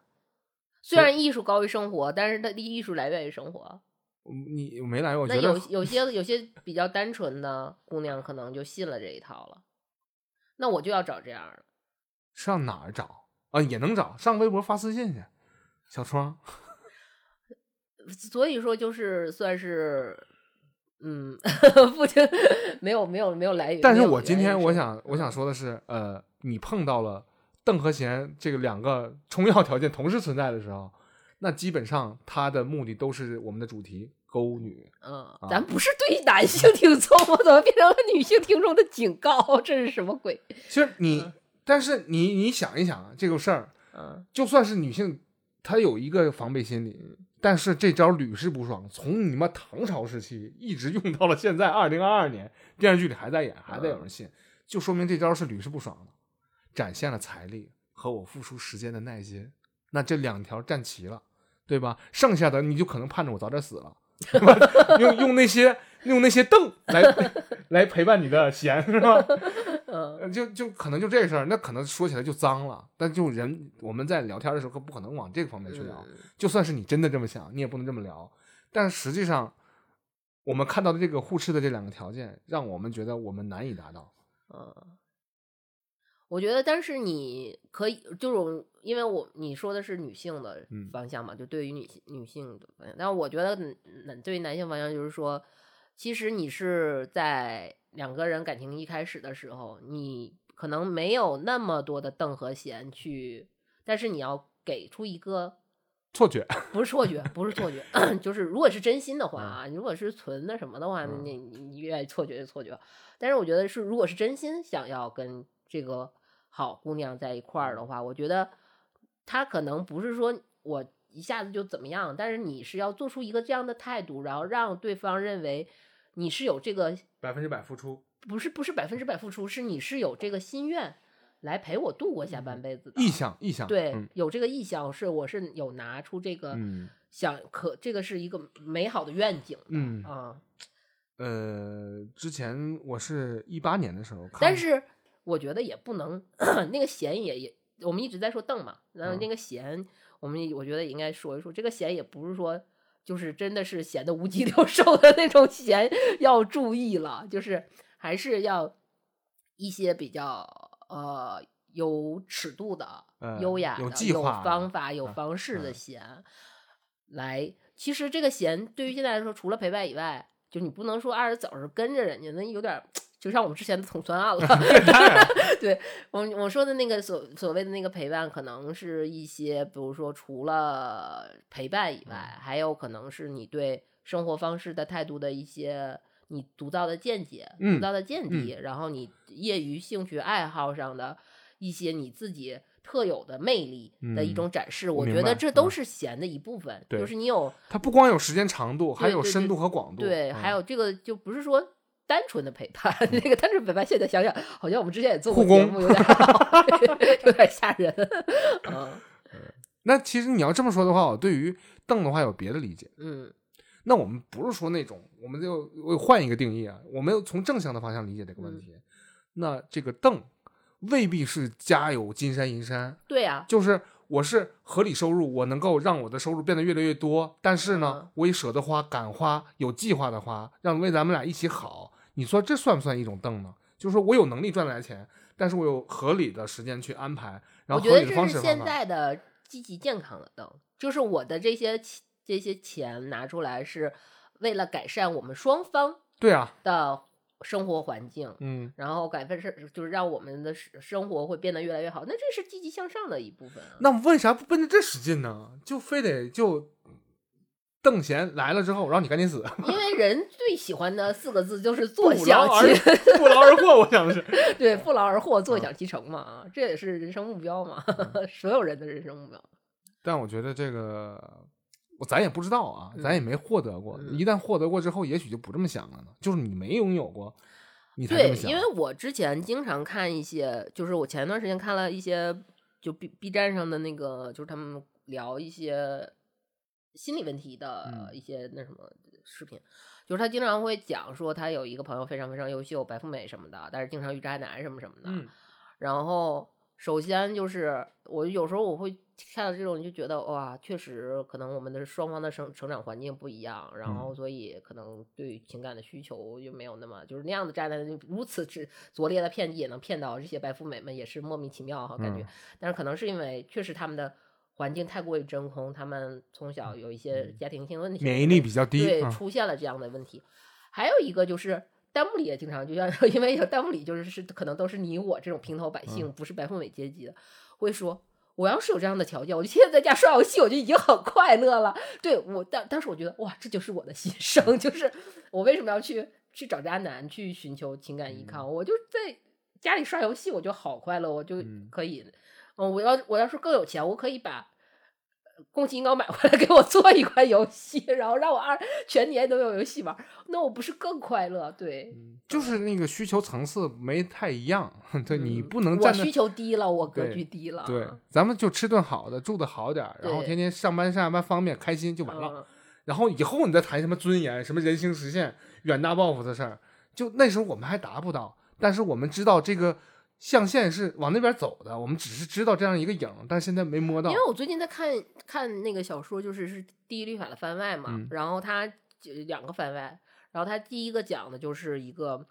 虽然艺术高于生活，但是它的艺术来源于生活。嗯你没来，我那觉得有有些有些比较单纯的姑娘，可能就信了这一套了。那我就要找这样的。上哪儿找啊？也能找，上微博发私信去。小窗，所以说就是算是，嗯，不就没有没有没有来源。但是我今天我想我想说的是，呃，你碰到了邓和贤这个两个充要条件同时存在的时候，那基本上他的目的都是我们的主题勾女。嗯，啊咱不是对男性听众吗？怎么变成了女性听众的警告？这是什么鬼？其实你，但是你你想一想啊，这个事儿，嗯就算是女性，她有一个防备心理，但是这招屡试不爽，从你妈唐朝时期一直用到了现在二零二二年，电视剧里还在演，还在有人信，就说明这招是屡试不爽的，展现了财力和我付出时间的耐心。那这两条占齐了，对吧？剩下的你就可能盼着我早点死了？用用那些用那些凳来 来陪伴你的闲，是吧？嗯呃就就可能就这事儿，那可能说起来就脏了，但就人我们在聊天的时候可不可能往这个方面去聊。嗯就算是你真的这么想，你也不能这么聊。但实际上，我们看到的这个互斥的这两个条件，让我们觉得我们难以达到。嗯，我觉得，但是你可以，就是因为我你说的是女性的嗯。方向嘛，就对于女性女性的方向，但是我觉得男对于男性方向就是说，其实你是在两个人感情一开始的时候，你可能没有那么多的邓和弦去，但是你要给出一个 错觉，不是错觉，不是错觉，就是如果是真心的话啊，如果是存的什么的话，嗯。你你你愿意错觉就错觉。但是我觉得是，如果是真心想要跟这个好姑娘在一块儿的话，我觉得他可能不是说我一下子就怎么样，但是你是要做出一个这样的态度，然后让对方认为你是有这个百分之百付出，不是不是百分之百付出，是你是有这个心愿来陪我度过下半辈子的意向意向，对，嗯。有这个意向，是我是有拿出这个嗯。想可，这个是一个美好的愿景的嗯啊。呃，之前我是一八年的时候看，但是我觉得也不能，那个弦也也，我们一直在说邓嘛，然后嗯那个弦，我们我觉得也应该说一说，这个弦也不是说就是真的是弦的无鸡六兽的那种弦，要注意了，就是还是要一些比较呃有尺度的、呃优雅的、有计划的方法、有啊方式的嗯弦、来。其实这个弦对于现在来说，除了陪伴以外，就你不能说二十走是跟着人家，那有点儿就像我们之前的统算案了。对我我说的那个所所谓的那个陪伴，可能是一些，比如说除了陪伴以外，嗯还有可能是你对生活方式的态度的一些你独到的见解、嗯独到的见地，然后你业余兴趣爱好上的一些你自己特有的魅力的一嗯种展示。我觉得这都嗯是闲的一部分，对就是你有它不光有时间长度，还有深度和广度，对，嗯还有这个就不是说单纯的陪伴，那个单纯陪伴，现在想想，好像我们之前也做过护工节目，有点 有点吓人。嗯那其实你要这么说的话，我对于邓的话有别的理解。嗯那我们不是说那种，我们就我换一个定义啊，我们从正向的方向理解这个问嗯题。那这个邓未必是家有金山银山，对呀、就是我是合理收入，我能够让我的收入变得越来越多，但是呢，嗯我也舍得花，敢花，有计划的花，让为咱们俩一起好。你说这算不算一种邓呢？就是说我有能力赚来钱，但是我有合理的时间去安排，然后我觉得合理的方这是现。在的积极健康的灯，就是我的这些钱这些钱拿出来是为了改善我们双方对啊，的生活环境。嗯，然后改善是就是让我们的生生活会变得越来越好，那这是积极向上的一部分啊。那为啥不奔着这使劲呢？就非得就邓贤来了之后，让你赶紧死，因为人最喜欢的四个字就是不坐享其 不劳而获。我想的是，对不劳而获，坐享其成嘛，啊，这也是人生目标嘛，嗯所有人的人生目标。但我觉得这个，我咱也不知道啊，咱也没获得过。嗯一旦获得过之后，也许就不这么想了呢。就是你没拥有过，你才这对。因为我之前经常看一些，就是我前段时间看了一些，就 B B 站上的那个，就是他们聊一些心理问题的嗯。一些那什么视频，就是他经常会讲说他有一个朋友非常非常优秀，白富美什么的，但是经常遇渣男什么什么的。嗯。然后首先就是我有时候我会看到这种，就觉得哇，确实可能我们的双方的生成长环境不一样，然后所以可能对情感的需求就没有那么就是那样的渣男如此之拙劣的骗局也能骗到这些白富美们，也是莫名其妙哈感觉。嗯。但是可能是因为确实他们的环境太过于真空，他们从小有一些家庭性问题，嗯免疫力比较低对，啊出现了这样的问题。还有一个就是弹幕里也经常就像因为有弹幕里就是是可能都是你我这种平头百姓，嗯不是白富美阶级的，会说。我要是有这样的条件，我就天天在家刷游戏，我就已经很快乐了。对我，当当时我觉得，哇，这就是我的心声，就 是我为什么要去去找渣男，去寻求情感依靠？我就在家里刷游戏，我就好快乐，我就嗯可以。嗯，我要我要是更有钱，我可以把呃宫崎英高买回来给我做一款游戏，然后让我二全年都有游戏玩，那我不是更快乐？对，就是那个需求层次没太一样，对你嗯不能站我需求低了，我格局低了。对，咱们就吃顿好的，住的好点，然后天天上班下班方便开心就完了。嗯，然后以后你再谈什么尊严、什么人性实现、远大抱负的事儿，就那时候我们还达不到，但是我们知道这个象限是往那边走的，我们只是知道这样一个影，但现在没摸到因。为我最近在看看那个小说，就是是《第一律法》的番外嘛，嗯然后它就两个番外，然后它第一个讲的就是一个，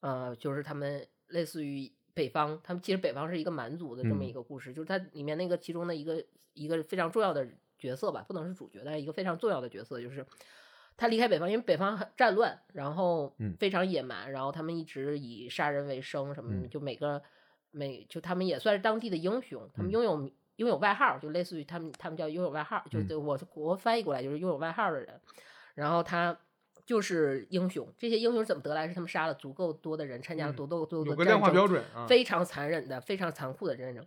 呃，就是他们类似于北方，他们其实北方是一个蛮族的这么嗯一个故事，就是它里面那个其中的一个一个非常重要的角色吧，不能是主角，但是一个非常重要的角色就是。他离开北方，因为北方很战乱，然后嗯非常野蛮，然后他们一直以杀人为生，什么就每个每就他们也算是当地的英雄，他们嗯拥有拥有外号，就类似于他们他们叫拥有外号，就是我我翻译过来就是拥有外号的人，然后他就是英雄，这些英雄怎么得来？是他们杀了足够多的人，参加了嗯多多多有个量化多的战争标准啊，非常残忍的、非常残酷的战争。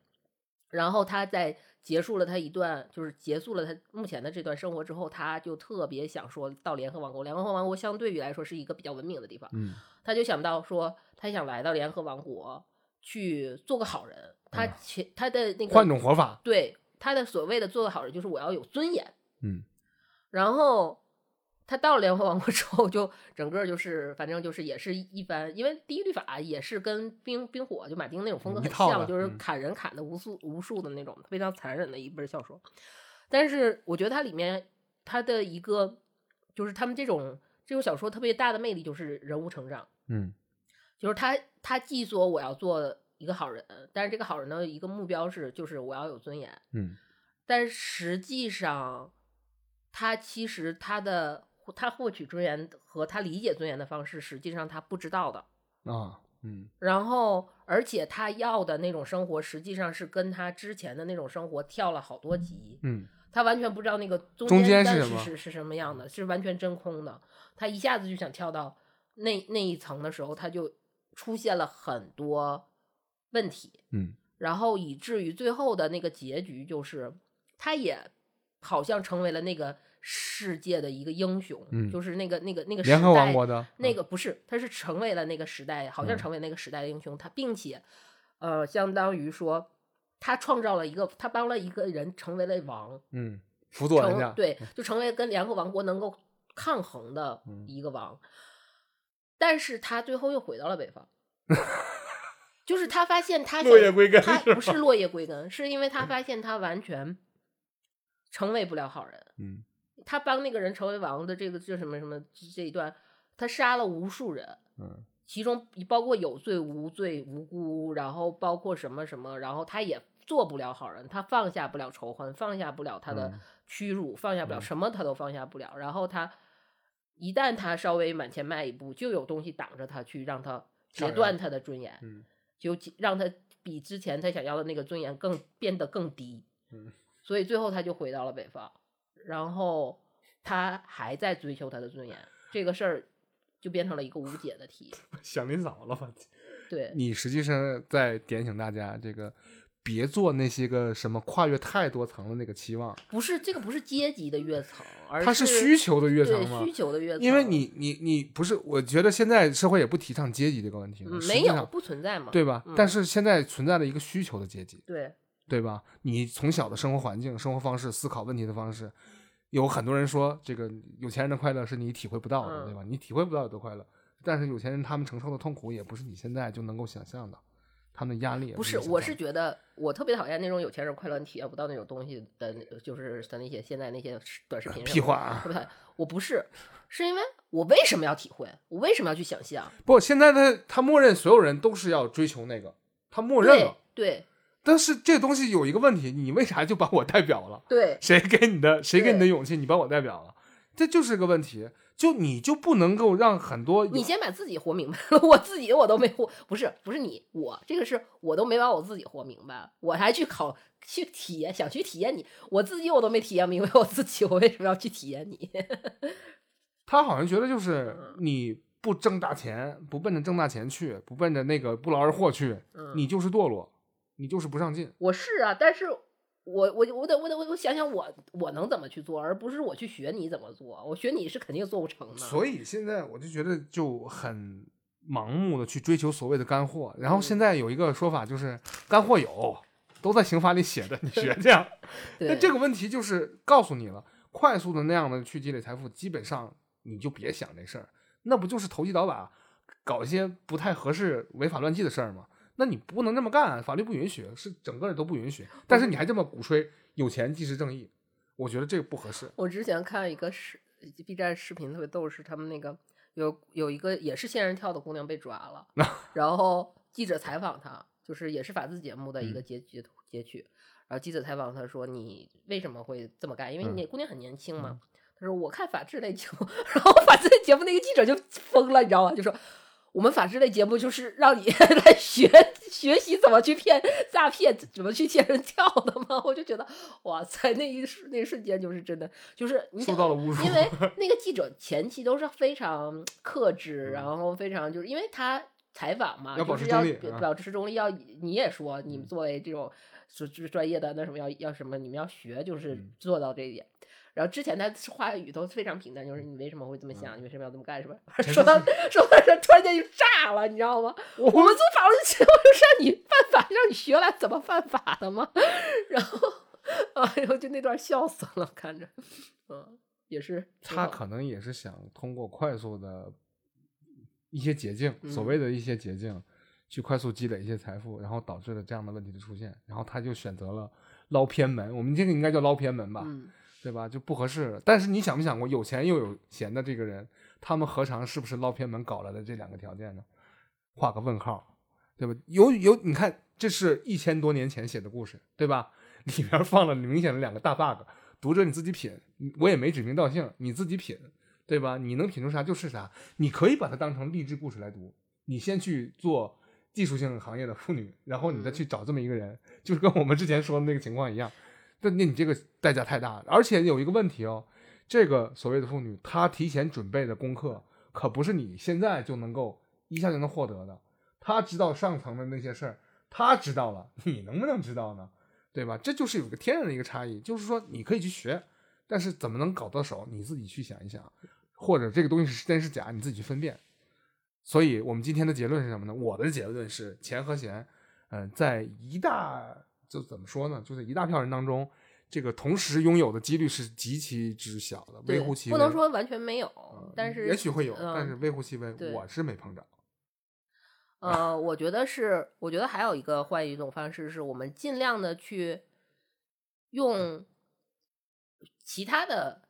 然后他在结束了他一段，就是结束了他目前的这段生活之后，他就特别想说到联合王国。联合王国相对于来说是一个比较文明的地方，嗯他就想到说，他想来到联合王国去做个好人。他嗯前他的那个换种活法，对他的所谓的做个好人，就是我要有尊严。嗯然后他到了联合王国之后，就整个就是反正就是也是一般，因为第一律法也是跟冰冰火就马丁那种风格很像，就是嗯砍人砍的无数无数的那种非常残忍的一本小说。但是我觉得它里面它的一个就是他们这种这种小说特别大的魅力就是人物成长。嗯就是他他既说我要做一个好人，但是这个好人的一个目标是就是我要有尊严，嗯但实际上他其实他的他获取尊严和他理解尊严的方式，实际上他不知道的。啊嗯然后，而且他要的那种生活，实际上是跟他之前的那种生活跳了好多级。嗯他完全不知道那个中中间是是是什么样的，是完全真空的。他一下子就想跳到那那一层的时候，他就出现了很多问题，嗯然后以至于最后的那个结局就是，他也好像成为了那个世界的一个英雄，嗯就是那个那个那个时联合王代国的那个不是，他是成为了那个时代，好像嗯成为那个时代的英雄。他并且，呃，相当于说，他创造了一个，他帮了一个人成为了王，嗯辅佐人成家对，就成为跟联合王国能够抗衡的嗯一个王。但是他最后又回到了北方，就是他发现他想落叶归根他不是落叶归根，是因为他发现他完全成为不了好人。嗯他帮那个人成为王的这个这什么什么这一段，他杀了无数人，嗯其中包括有罪无罪无辜，然后包括什么什么，然后他也做不了好人，他放下不了仇恨，放下不了他的嗯屈辱，放下不了嗯什么他都放下不了。然后他一旦他稍微往前迈一步，就有东西挡着他，去让他截断他的尊严，嗯就让他比之前他想要的那个尊严更变得更低。嗯所以最后他就回到了北方，然后他还在追求他的尊严，这个事儿就变成了一个无解的题。想你早了吧？对，你实际上在点醒大家，这个别做那些个什么跨越太多层的那个期望，不是这个不是阶级的跃层，而它是需求的跃层吗需？求的跃层，因为你你你不是，我觉得现在社会也不提倡阶级这个问题了，嗯没有不存在嘛，对吧？嗯但是现在存在了一个需求的阶级，对对吧？你从小的生活环境、生活方式、思考问题的方式，有很多人说，这个有钱人的快乐是你体会不到的，嗯对吧？你体会不到有多快乐，但是有钱人他们承受的痛苦也不是你现在就能够想象的，他们的压力也不是，我是觉得我特别讨厌那种有钱人快乐你体验不到那种东西的，就是的那些现在那些短视频屁话啊特！别讨厌。我不是，是因为我为什么要体会？我为什么要去想象？不，现在他他默认所有人都是要追求那个，他默认对了。对但是这东西有一个问题，你为啥就把我代表了？对，谁给你的？谁给你的勇气？你把我代表了，这就是个问题。就你就不能够让很多你先把自己活明白了，我自己我都没活，不是不是你，我这个是我都没把我自己活明白，我还去考去体验，想去体验你，我自己我都没体验明白我自己，我为什么要去体验你？他好像觉得就是嗯你不挣大钱，不奔着挣大钱去，不奔着那个不劳而获去，嗯你就是堕落，你就是不上进。我是啊，但是我我我得我得我我想想我我能怎么去做，而不是我去学你怎么做，我学你是肯定做不成的。所以现在我就觉得就很盲目的去追求所谓的干货，然后嗯现在有一个说法就是干货有，都在刑法里写的，你学这样。那这个问题就是告诉你了，快速的那样的去积累财富，基本上你就别想这事儿，那不就是投机倒把，搞一些不太合适、违法乱纪的事儿吗？那你不能这么干，法律不允许，是整个人都不允许。但是你还这么鼓吹有钱即是正义，我觉得这个不合适。我之前看一个视 B 站视频特别逗，是他们那个有有一个也是仙人跳的姑娘被抓了，然后记者采访她，就是也是法制节目的一嗯个截截图截取，然后记者采访她说你为什么会这么干？因为嗯你姑娘很年轻嘛。她说我看法制类节目，然后法制类节目那个记者就疯了，你知道吗？就说。我们法制类节目就是让你 来学学习怎么去骗诈骗，怎么去仙人跳的吗？我就觉得，哇塞，那一瞬那一瞬间就是真的，就是你受想到了侮辱因为 那个记者前期都是非常克制，嗯然后非常就是因为他采访嘛，要就是要保持中立啊保持中立，要你也说你们嗯作为这种是就是专业的那什么要要什么，你们要学就是嗯做到这一点。然后之前他话语都非常平淡，就是你为什么会这么想，你为什么要这么干，是吧？说到说到这，突然间就炸了，你知道吗？我我们做法律节目就是让你犯法，让你学来怎么犯法的吗？然后，哎呦，就那段笑死了，看着，嗯，也是他可能也是想通过快速的一些捷径，所嗯谓的一些捷径，去快速积累一些财富，然后导致了这样的问题的出现，然后他就选择了捞偏门。我们这个应该叫捞偏门吧，嗯，对吧？就不合适。但是你想没想过，有钱又有闲的这个人，他们何尝是不是捞偏门搞来的这两个条件呢？画个问号，对吧？有有，你看，这是一千多年前写的故事，对吧？里面放了明显的两个大 bug，读者你自己品，我也没指名道姓，你自己品，对吧？你能品出啥就是啥，你可以把它当成励志故事来读。你先去做技术性行业的妇女，然后你再去找这么一个人，就是跟我们之前说的那个情况一样。但那你这个代价太大了，而且有一个问题哦，这个所谓的妇女，她提前准备的功课可不是你现在就能够一下就能获得的。她知道上层的那些事儿，她知道了，你能不能知道呢？对吧？这就是有个天然的一个差异，就是说你可以去学，但是怎么能搞到手，你自己去想一想，或者这个东西是真是假，你自己去分辨。所以我们今天的结论是什么呢？我的结论是，钱和闲，嗯、在一大就怎么说呢？就是一大票人当中，这个同时拥有的几率是极其之小的，微乎其微。不能说完全没有，呃但是也许会有，嗯但是微乎其微。我是没碰着。呃，我觉得是，我觉得还有一个换一种方式，是我们尽量的去用其他的，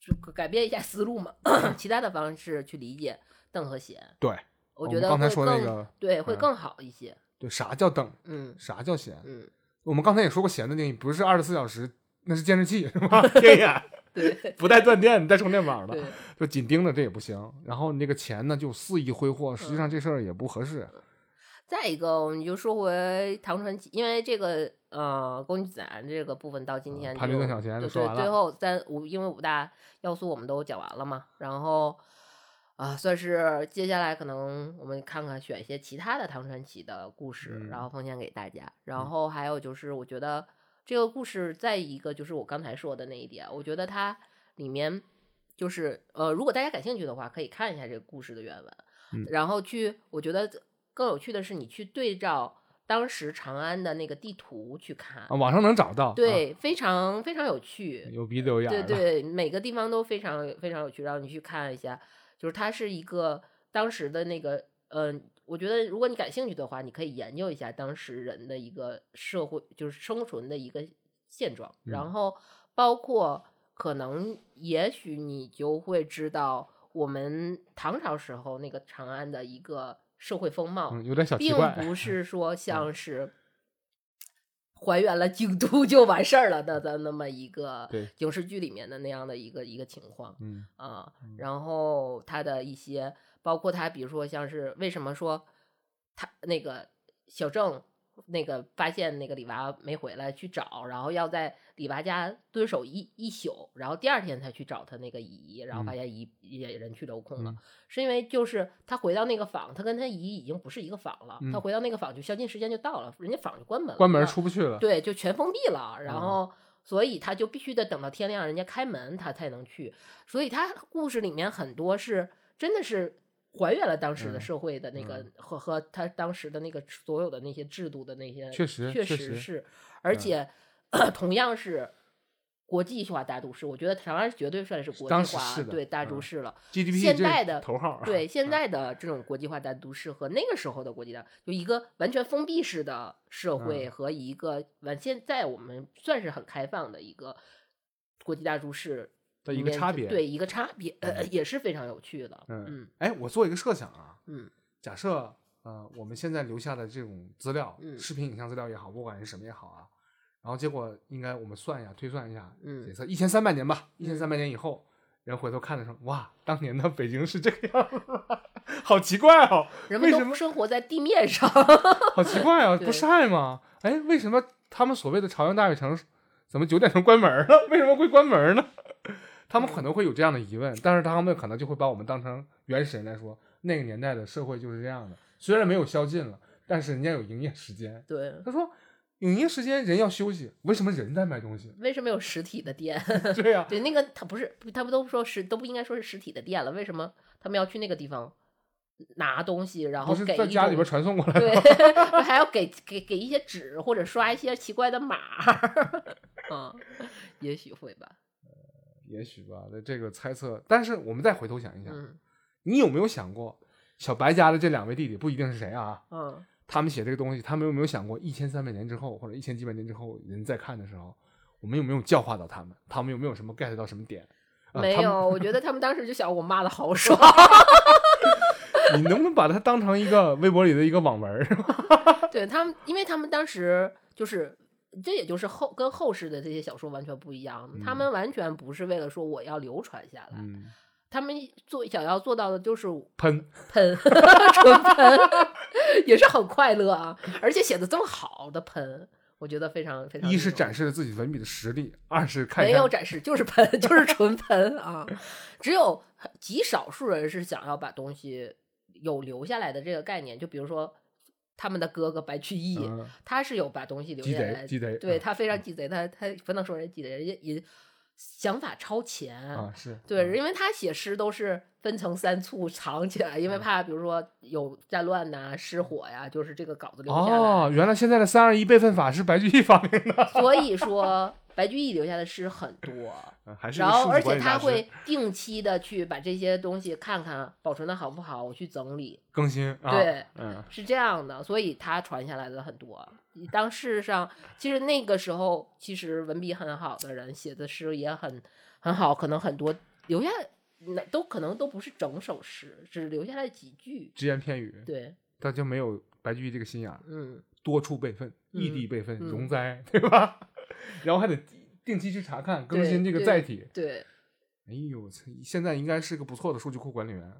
就改变一下思路嘛，其他的方式去理解邓和贤。对，我觉得刚才说那个对会嗯更好一些。对，啥叫等？嗯啥叫闲？嗯，我们刚才也说过，闲的定义不是二十四小时，那是监视器，是吧？天眼 对不带断电，带充电宝的，就紧盯着这也不行。然后你这个钱呢，就肆意挥霍，实际上这事儿也不合适。再一个，我们就说回唐传奇，因为这个呃宫崎展这个部分到今天就潘驴邓小闲就对对，说完了最后三五因为五大要素我们都讲完了嘛，然后啊、算是接下来可能我们看看选一些其他的唐传奇的故事，嗯然后奉献给大家。然后还有就是，我觉得这个故事再一个就是我刚才说的那一点，我觉得它里面就是呃，如果大家感兴趣的话，可以看一下这个故事的原文，嗯然后去我觉得更有趣的是，你去对照当时长安的那个地图去看，啊，网上能找到，啊，对，非常非常有趣。有鼻子有眼，对对，每个地方都非常非常有趣，让你去看一下。就是它是一个当时的那个，嗯、我觉得如果你感兴趣的话，你可以研究一下当时人的一个社会，就是生存的一个现状，嗯。然后包括可能也许你就会知道我们唐朝时候那个长安的一个社会风貌，嗯，有点小奇并，不是说像是还原了京都就完事儿了的的那么一个对影视剧里面的那样的一个一个情况嗯啊。然后他的一些，包括他比如说像是为什么说他那个小郑那个发现那个李娃没回来去找，然后要在李娃家蹲守一一宿，然后第二天才去找他那个姨，然后发嗯现姨也人去楼空了。嗯是因为就是他回到那个坊，他跟他姨已经不是一个坊了。他嗯回到那个坊就宵禁时间就到了，人家坊就关门了，关门啊出不去了，对，就全封闭了。然嗯后，所以他就必须得等到天亮，人家开门他才能去。所以他故事里面很多是真的是还原了当时的嗯社会的那个、嗯和和他当时的那个所有的那些制度的那些，确实确确实实是，而嗯且、同样是。国际化大都市，我觉得台湾绝对算是国际化对大都嗯市了。GDP 现在的头号，对现嗯在的这种国际化大都市和那个时候的国际大，就一个完全封闭式的社会嗯和一个完现在我们算是很开放的一个国际大都市的一个差别，对一个差别，呃，也是非常有趣的。嗯嗯哎，我做一个设想啊，嗯假设呃我们现在留下的这种资料，嗯视频、影像资料也好，不管是什么也好啊，然后结果应该我们算一下，推算一下，嗯假设一千三百年吧，一千三百年以后，人回头看的时候，哇，当年的北京是这个样子吗，好奇怪哦，人们为什么都生活在地面上，好奇怪啊，不晒吗？哎，为什么他们所谓的朝阳大悦城怎么九点钟关门了？为什么会关门呢？他们可能会有这样的疑问，但是他们可能就会把我们当成原始人来说，那个年代的社会就是这样的。虽然没有宵禁了，但是人家有营业时间。对，他说，营业时间人要休息，为什么人在卖东西？为什么有实体的店？对呀、对，那个他不是，他们都说是都不应该说是实体的店了，为什么他们要去那个地方拿东西，然后不是给在家里边传送过来的对？，还要给给给一些纸或者刷一些奇怪的码，嗯，也许会吧，也许吧，那这个猜测。但是我们再回头想一想，嗯你有没有想过，小白家的这两位弟弟不一定是谁啊？嗯，他们写这个东西，他们有没有想过一千三百年之后，或者一千几百年之后，人在看的时候，我们有没有教化到他们？他们有没有什么 get 到什么点？没有，我觉得他们当时就想我骂的好爽，你能不能把它当成一个微博里的一个网文儿？对他们，因为他们当时就是。这也就是后跟后世的这些小说完全不一样，他嗯们完全不是为了说我要流传下来，嗯，他们做想要做到的就是喷，喷，纯喷，也是很快乐啊，而且写的这么好的喷，我觉得非常非常。一是展示了自己文笔的实力，二是看没有展示，就是喷，就是纯喷啊！只有极少数人是想要把东西有留下来的这个概念，就比如说他们的哥哥白居易，嗯他是有把东西留下来，贼鸡贼，对嗯他非常鸡贼，他他不能说人鸡贼，人家也想法超前啊是，对，嗯因为他写诗都是分层三处藏起来，因为嗯怕比如说有战乱呐、失火呀，就是这个稿子留下来。哦，原来现在的三二一备份法是白居易发明的，所以说白居易留下的诗很多，然后而且他会定期的去把这些东西看看保存的好不好，我去整理，更新啊，对嗯是这样的，所以他传下来的很多。当事实上，其实那个时候其实文笔很好的人写的诗也很很好，可能很多留下那都可能都不是整首诗，只留下来几句。只言片语，对，他就没有白居易这个心眼儿，嗯，多处备份，异嗯地备份，嗯容灾，对吧？然后还得定期去查看更新这个载体。对，哎呦，这现在应该是个不错的数据库管理员，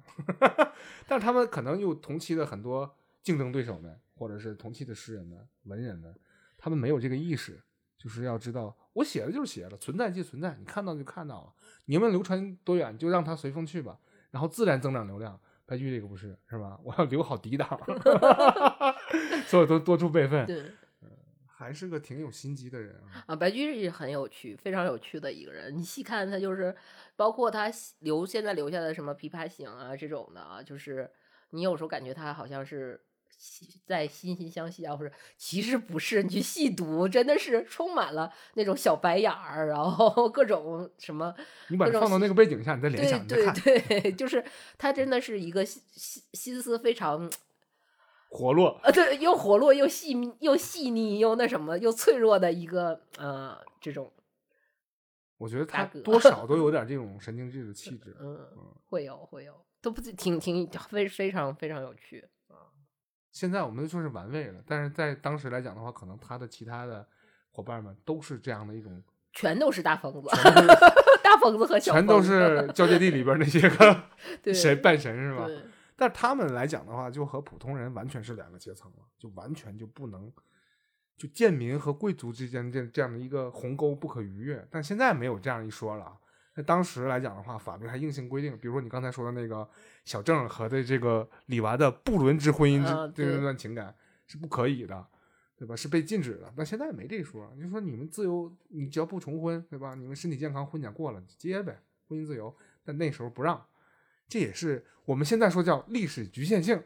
但是他们可能又同期的很多竞争对手们，或者是同期的诗人们、文人们，他们没有这个意识，就是要知道我写了就是写了，存在即存在，你看到就看到了，你们流传多远就让它随风去吧，然后自然增长流量。白居易这个不是是吧？我要留好底档，所有都多出备份，对还是个挺有心机的人啊。啊，白居易很有趣，非常有趣的一个人。你细看他就是，包括他留现在留下的什么《琵琶行》啊这种的啊，就是你有时候感觉他好像是在惺惺相惜啊，或者其实不是，你去细读，真的是充满了那种小白眼儿，然后 各种什么，你把它放到那个背景下，你再联想，对对对，就是他真的是一个心心心思非常活络，呃，对，又活络又细密又细腻又那什么又脆弱的一个呃这种，我觉得他多少都有点这种神经质的气质，嗯，会有会有，都不挺挺非非常非常有趣啊。现在我们说是玩味了，但是在当时来讲的话，可能他的其他的伙伴们都是这样的一种，全都是大疯子，大疯子和小全都是交界地里边那些个 神半神是吧？但他们来讲的话，就和普通人完全是两个阶层了，就完全就不能，就贱民和贵族之间这这样的一个鸿沟不可逾越。但现在没有这样一说了。那当时来讲的话，法律还硬性规定，比如说你刚才说的那个小郑和的这个李娃的不伦之婚姻之这段情感是不可以的，对吧？是被禁止的。但现在没这说，就说你们自由，你只要不重婚，对吧？你们身体健康，婚检过了结呗，婚姻自由。但那时候不让，这也是我们现在说叫历史局限性。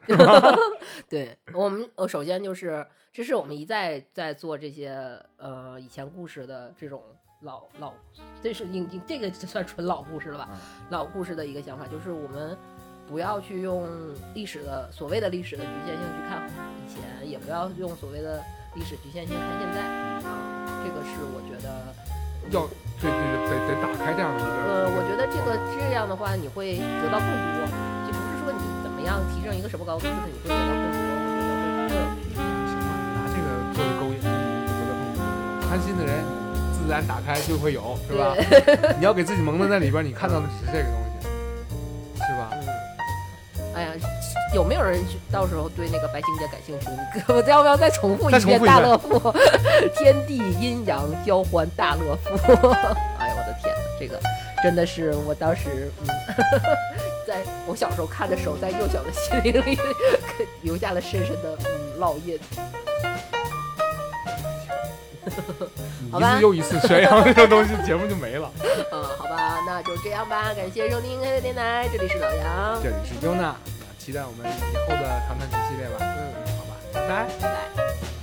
对我们，我，首先就是这是我们一再在做这些呃以前故事的这种。老老，这是已经这个算纯老故事了吧？老故事的一个想法就是我们不要去用历史的所谓的历史的局限性去看以前，也不要用所谓的历史局限性看现在啊。这个是我觉得要对对对得得打开这样的一个。呃，我觉得这个这样的话你会得到更多，就不是说你怎么样提升一个什么高度，就是你会得到更多。我觉得会。行吧，拿这个作为勾引，得到更多。贪心的人。自然打开就会有，是吧？你要给自己蒙在那里边，你看到的只是这个东西，是吧？哎呀，有没有人到时候对那个白情姐感兴趣？我要不要再重复一遍？大乐父，天地阴阳交欢，大乐父。哎呀，我的天哪，这个真的是我当时，嗯，在我小时候看的时候，在幼小的心灵里留下了深深的嗯烙印。一次又一次宣扬这个东西，节目就没了。嗯，好吧，那就这样吧。感谢收听黑的电台，这里是老杨，这里是优娜，期待我们以后的谈谈这系列吧。嗯，好吧，拜拜，拜拜。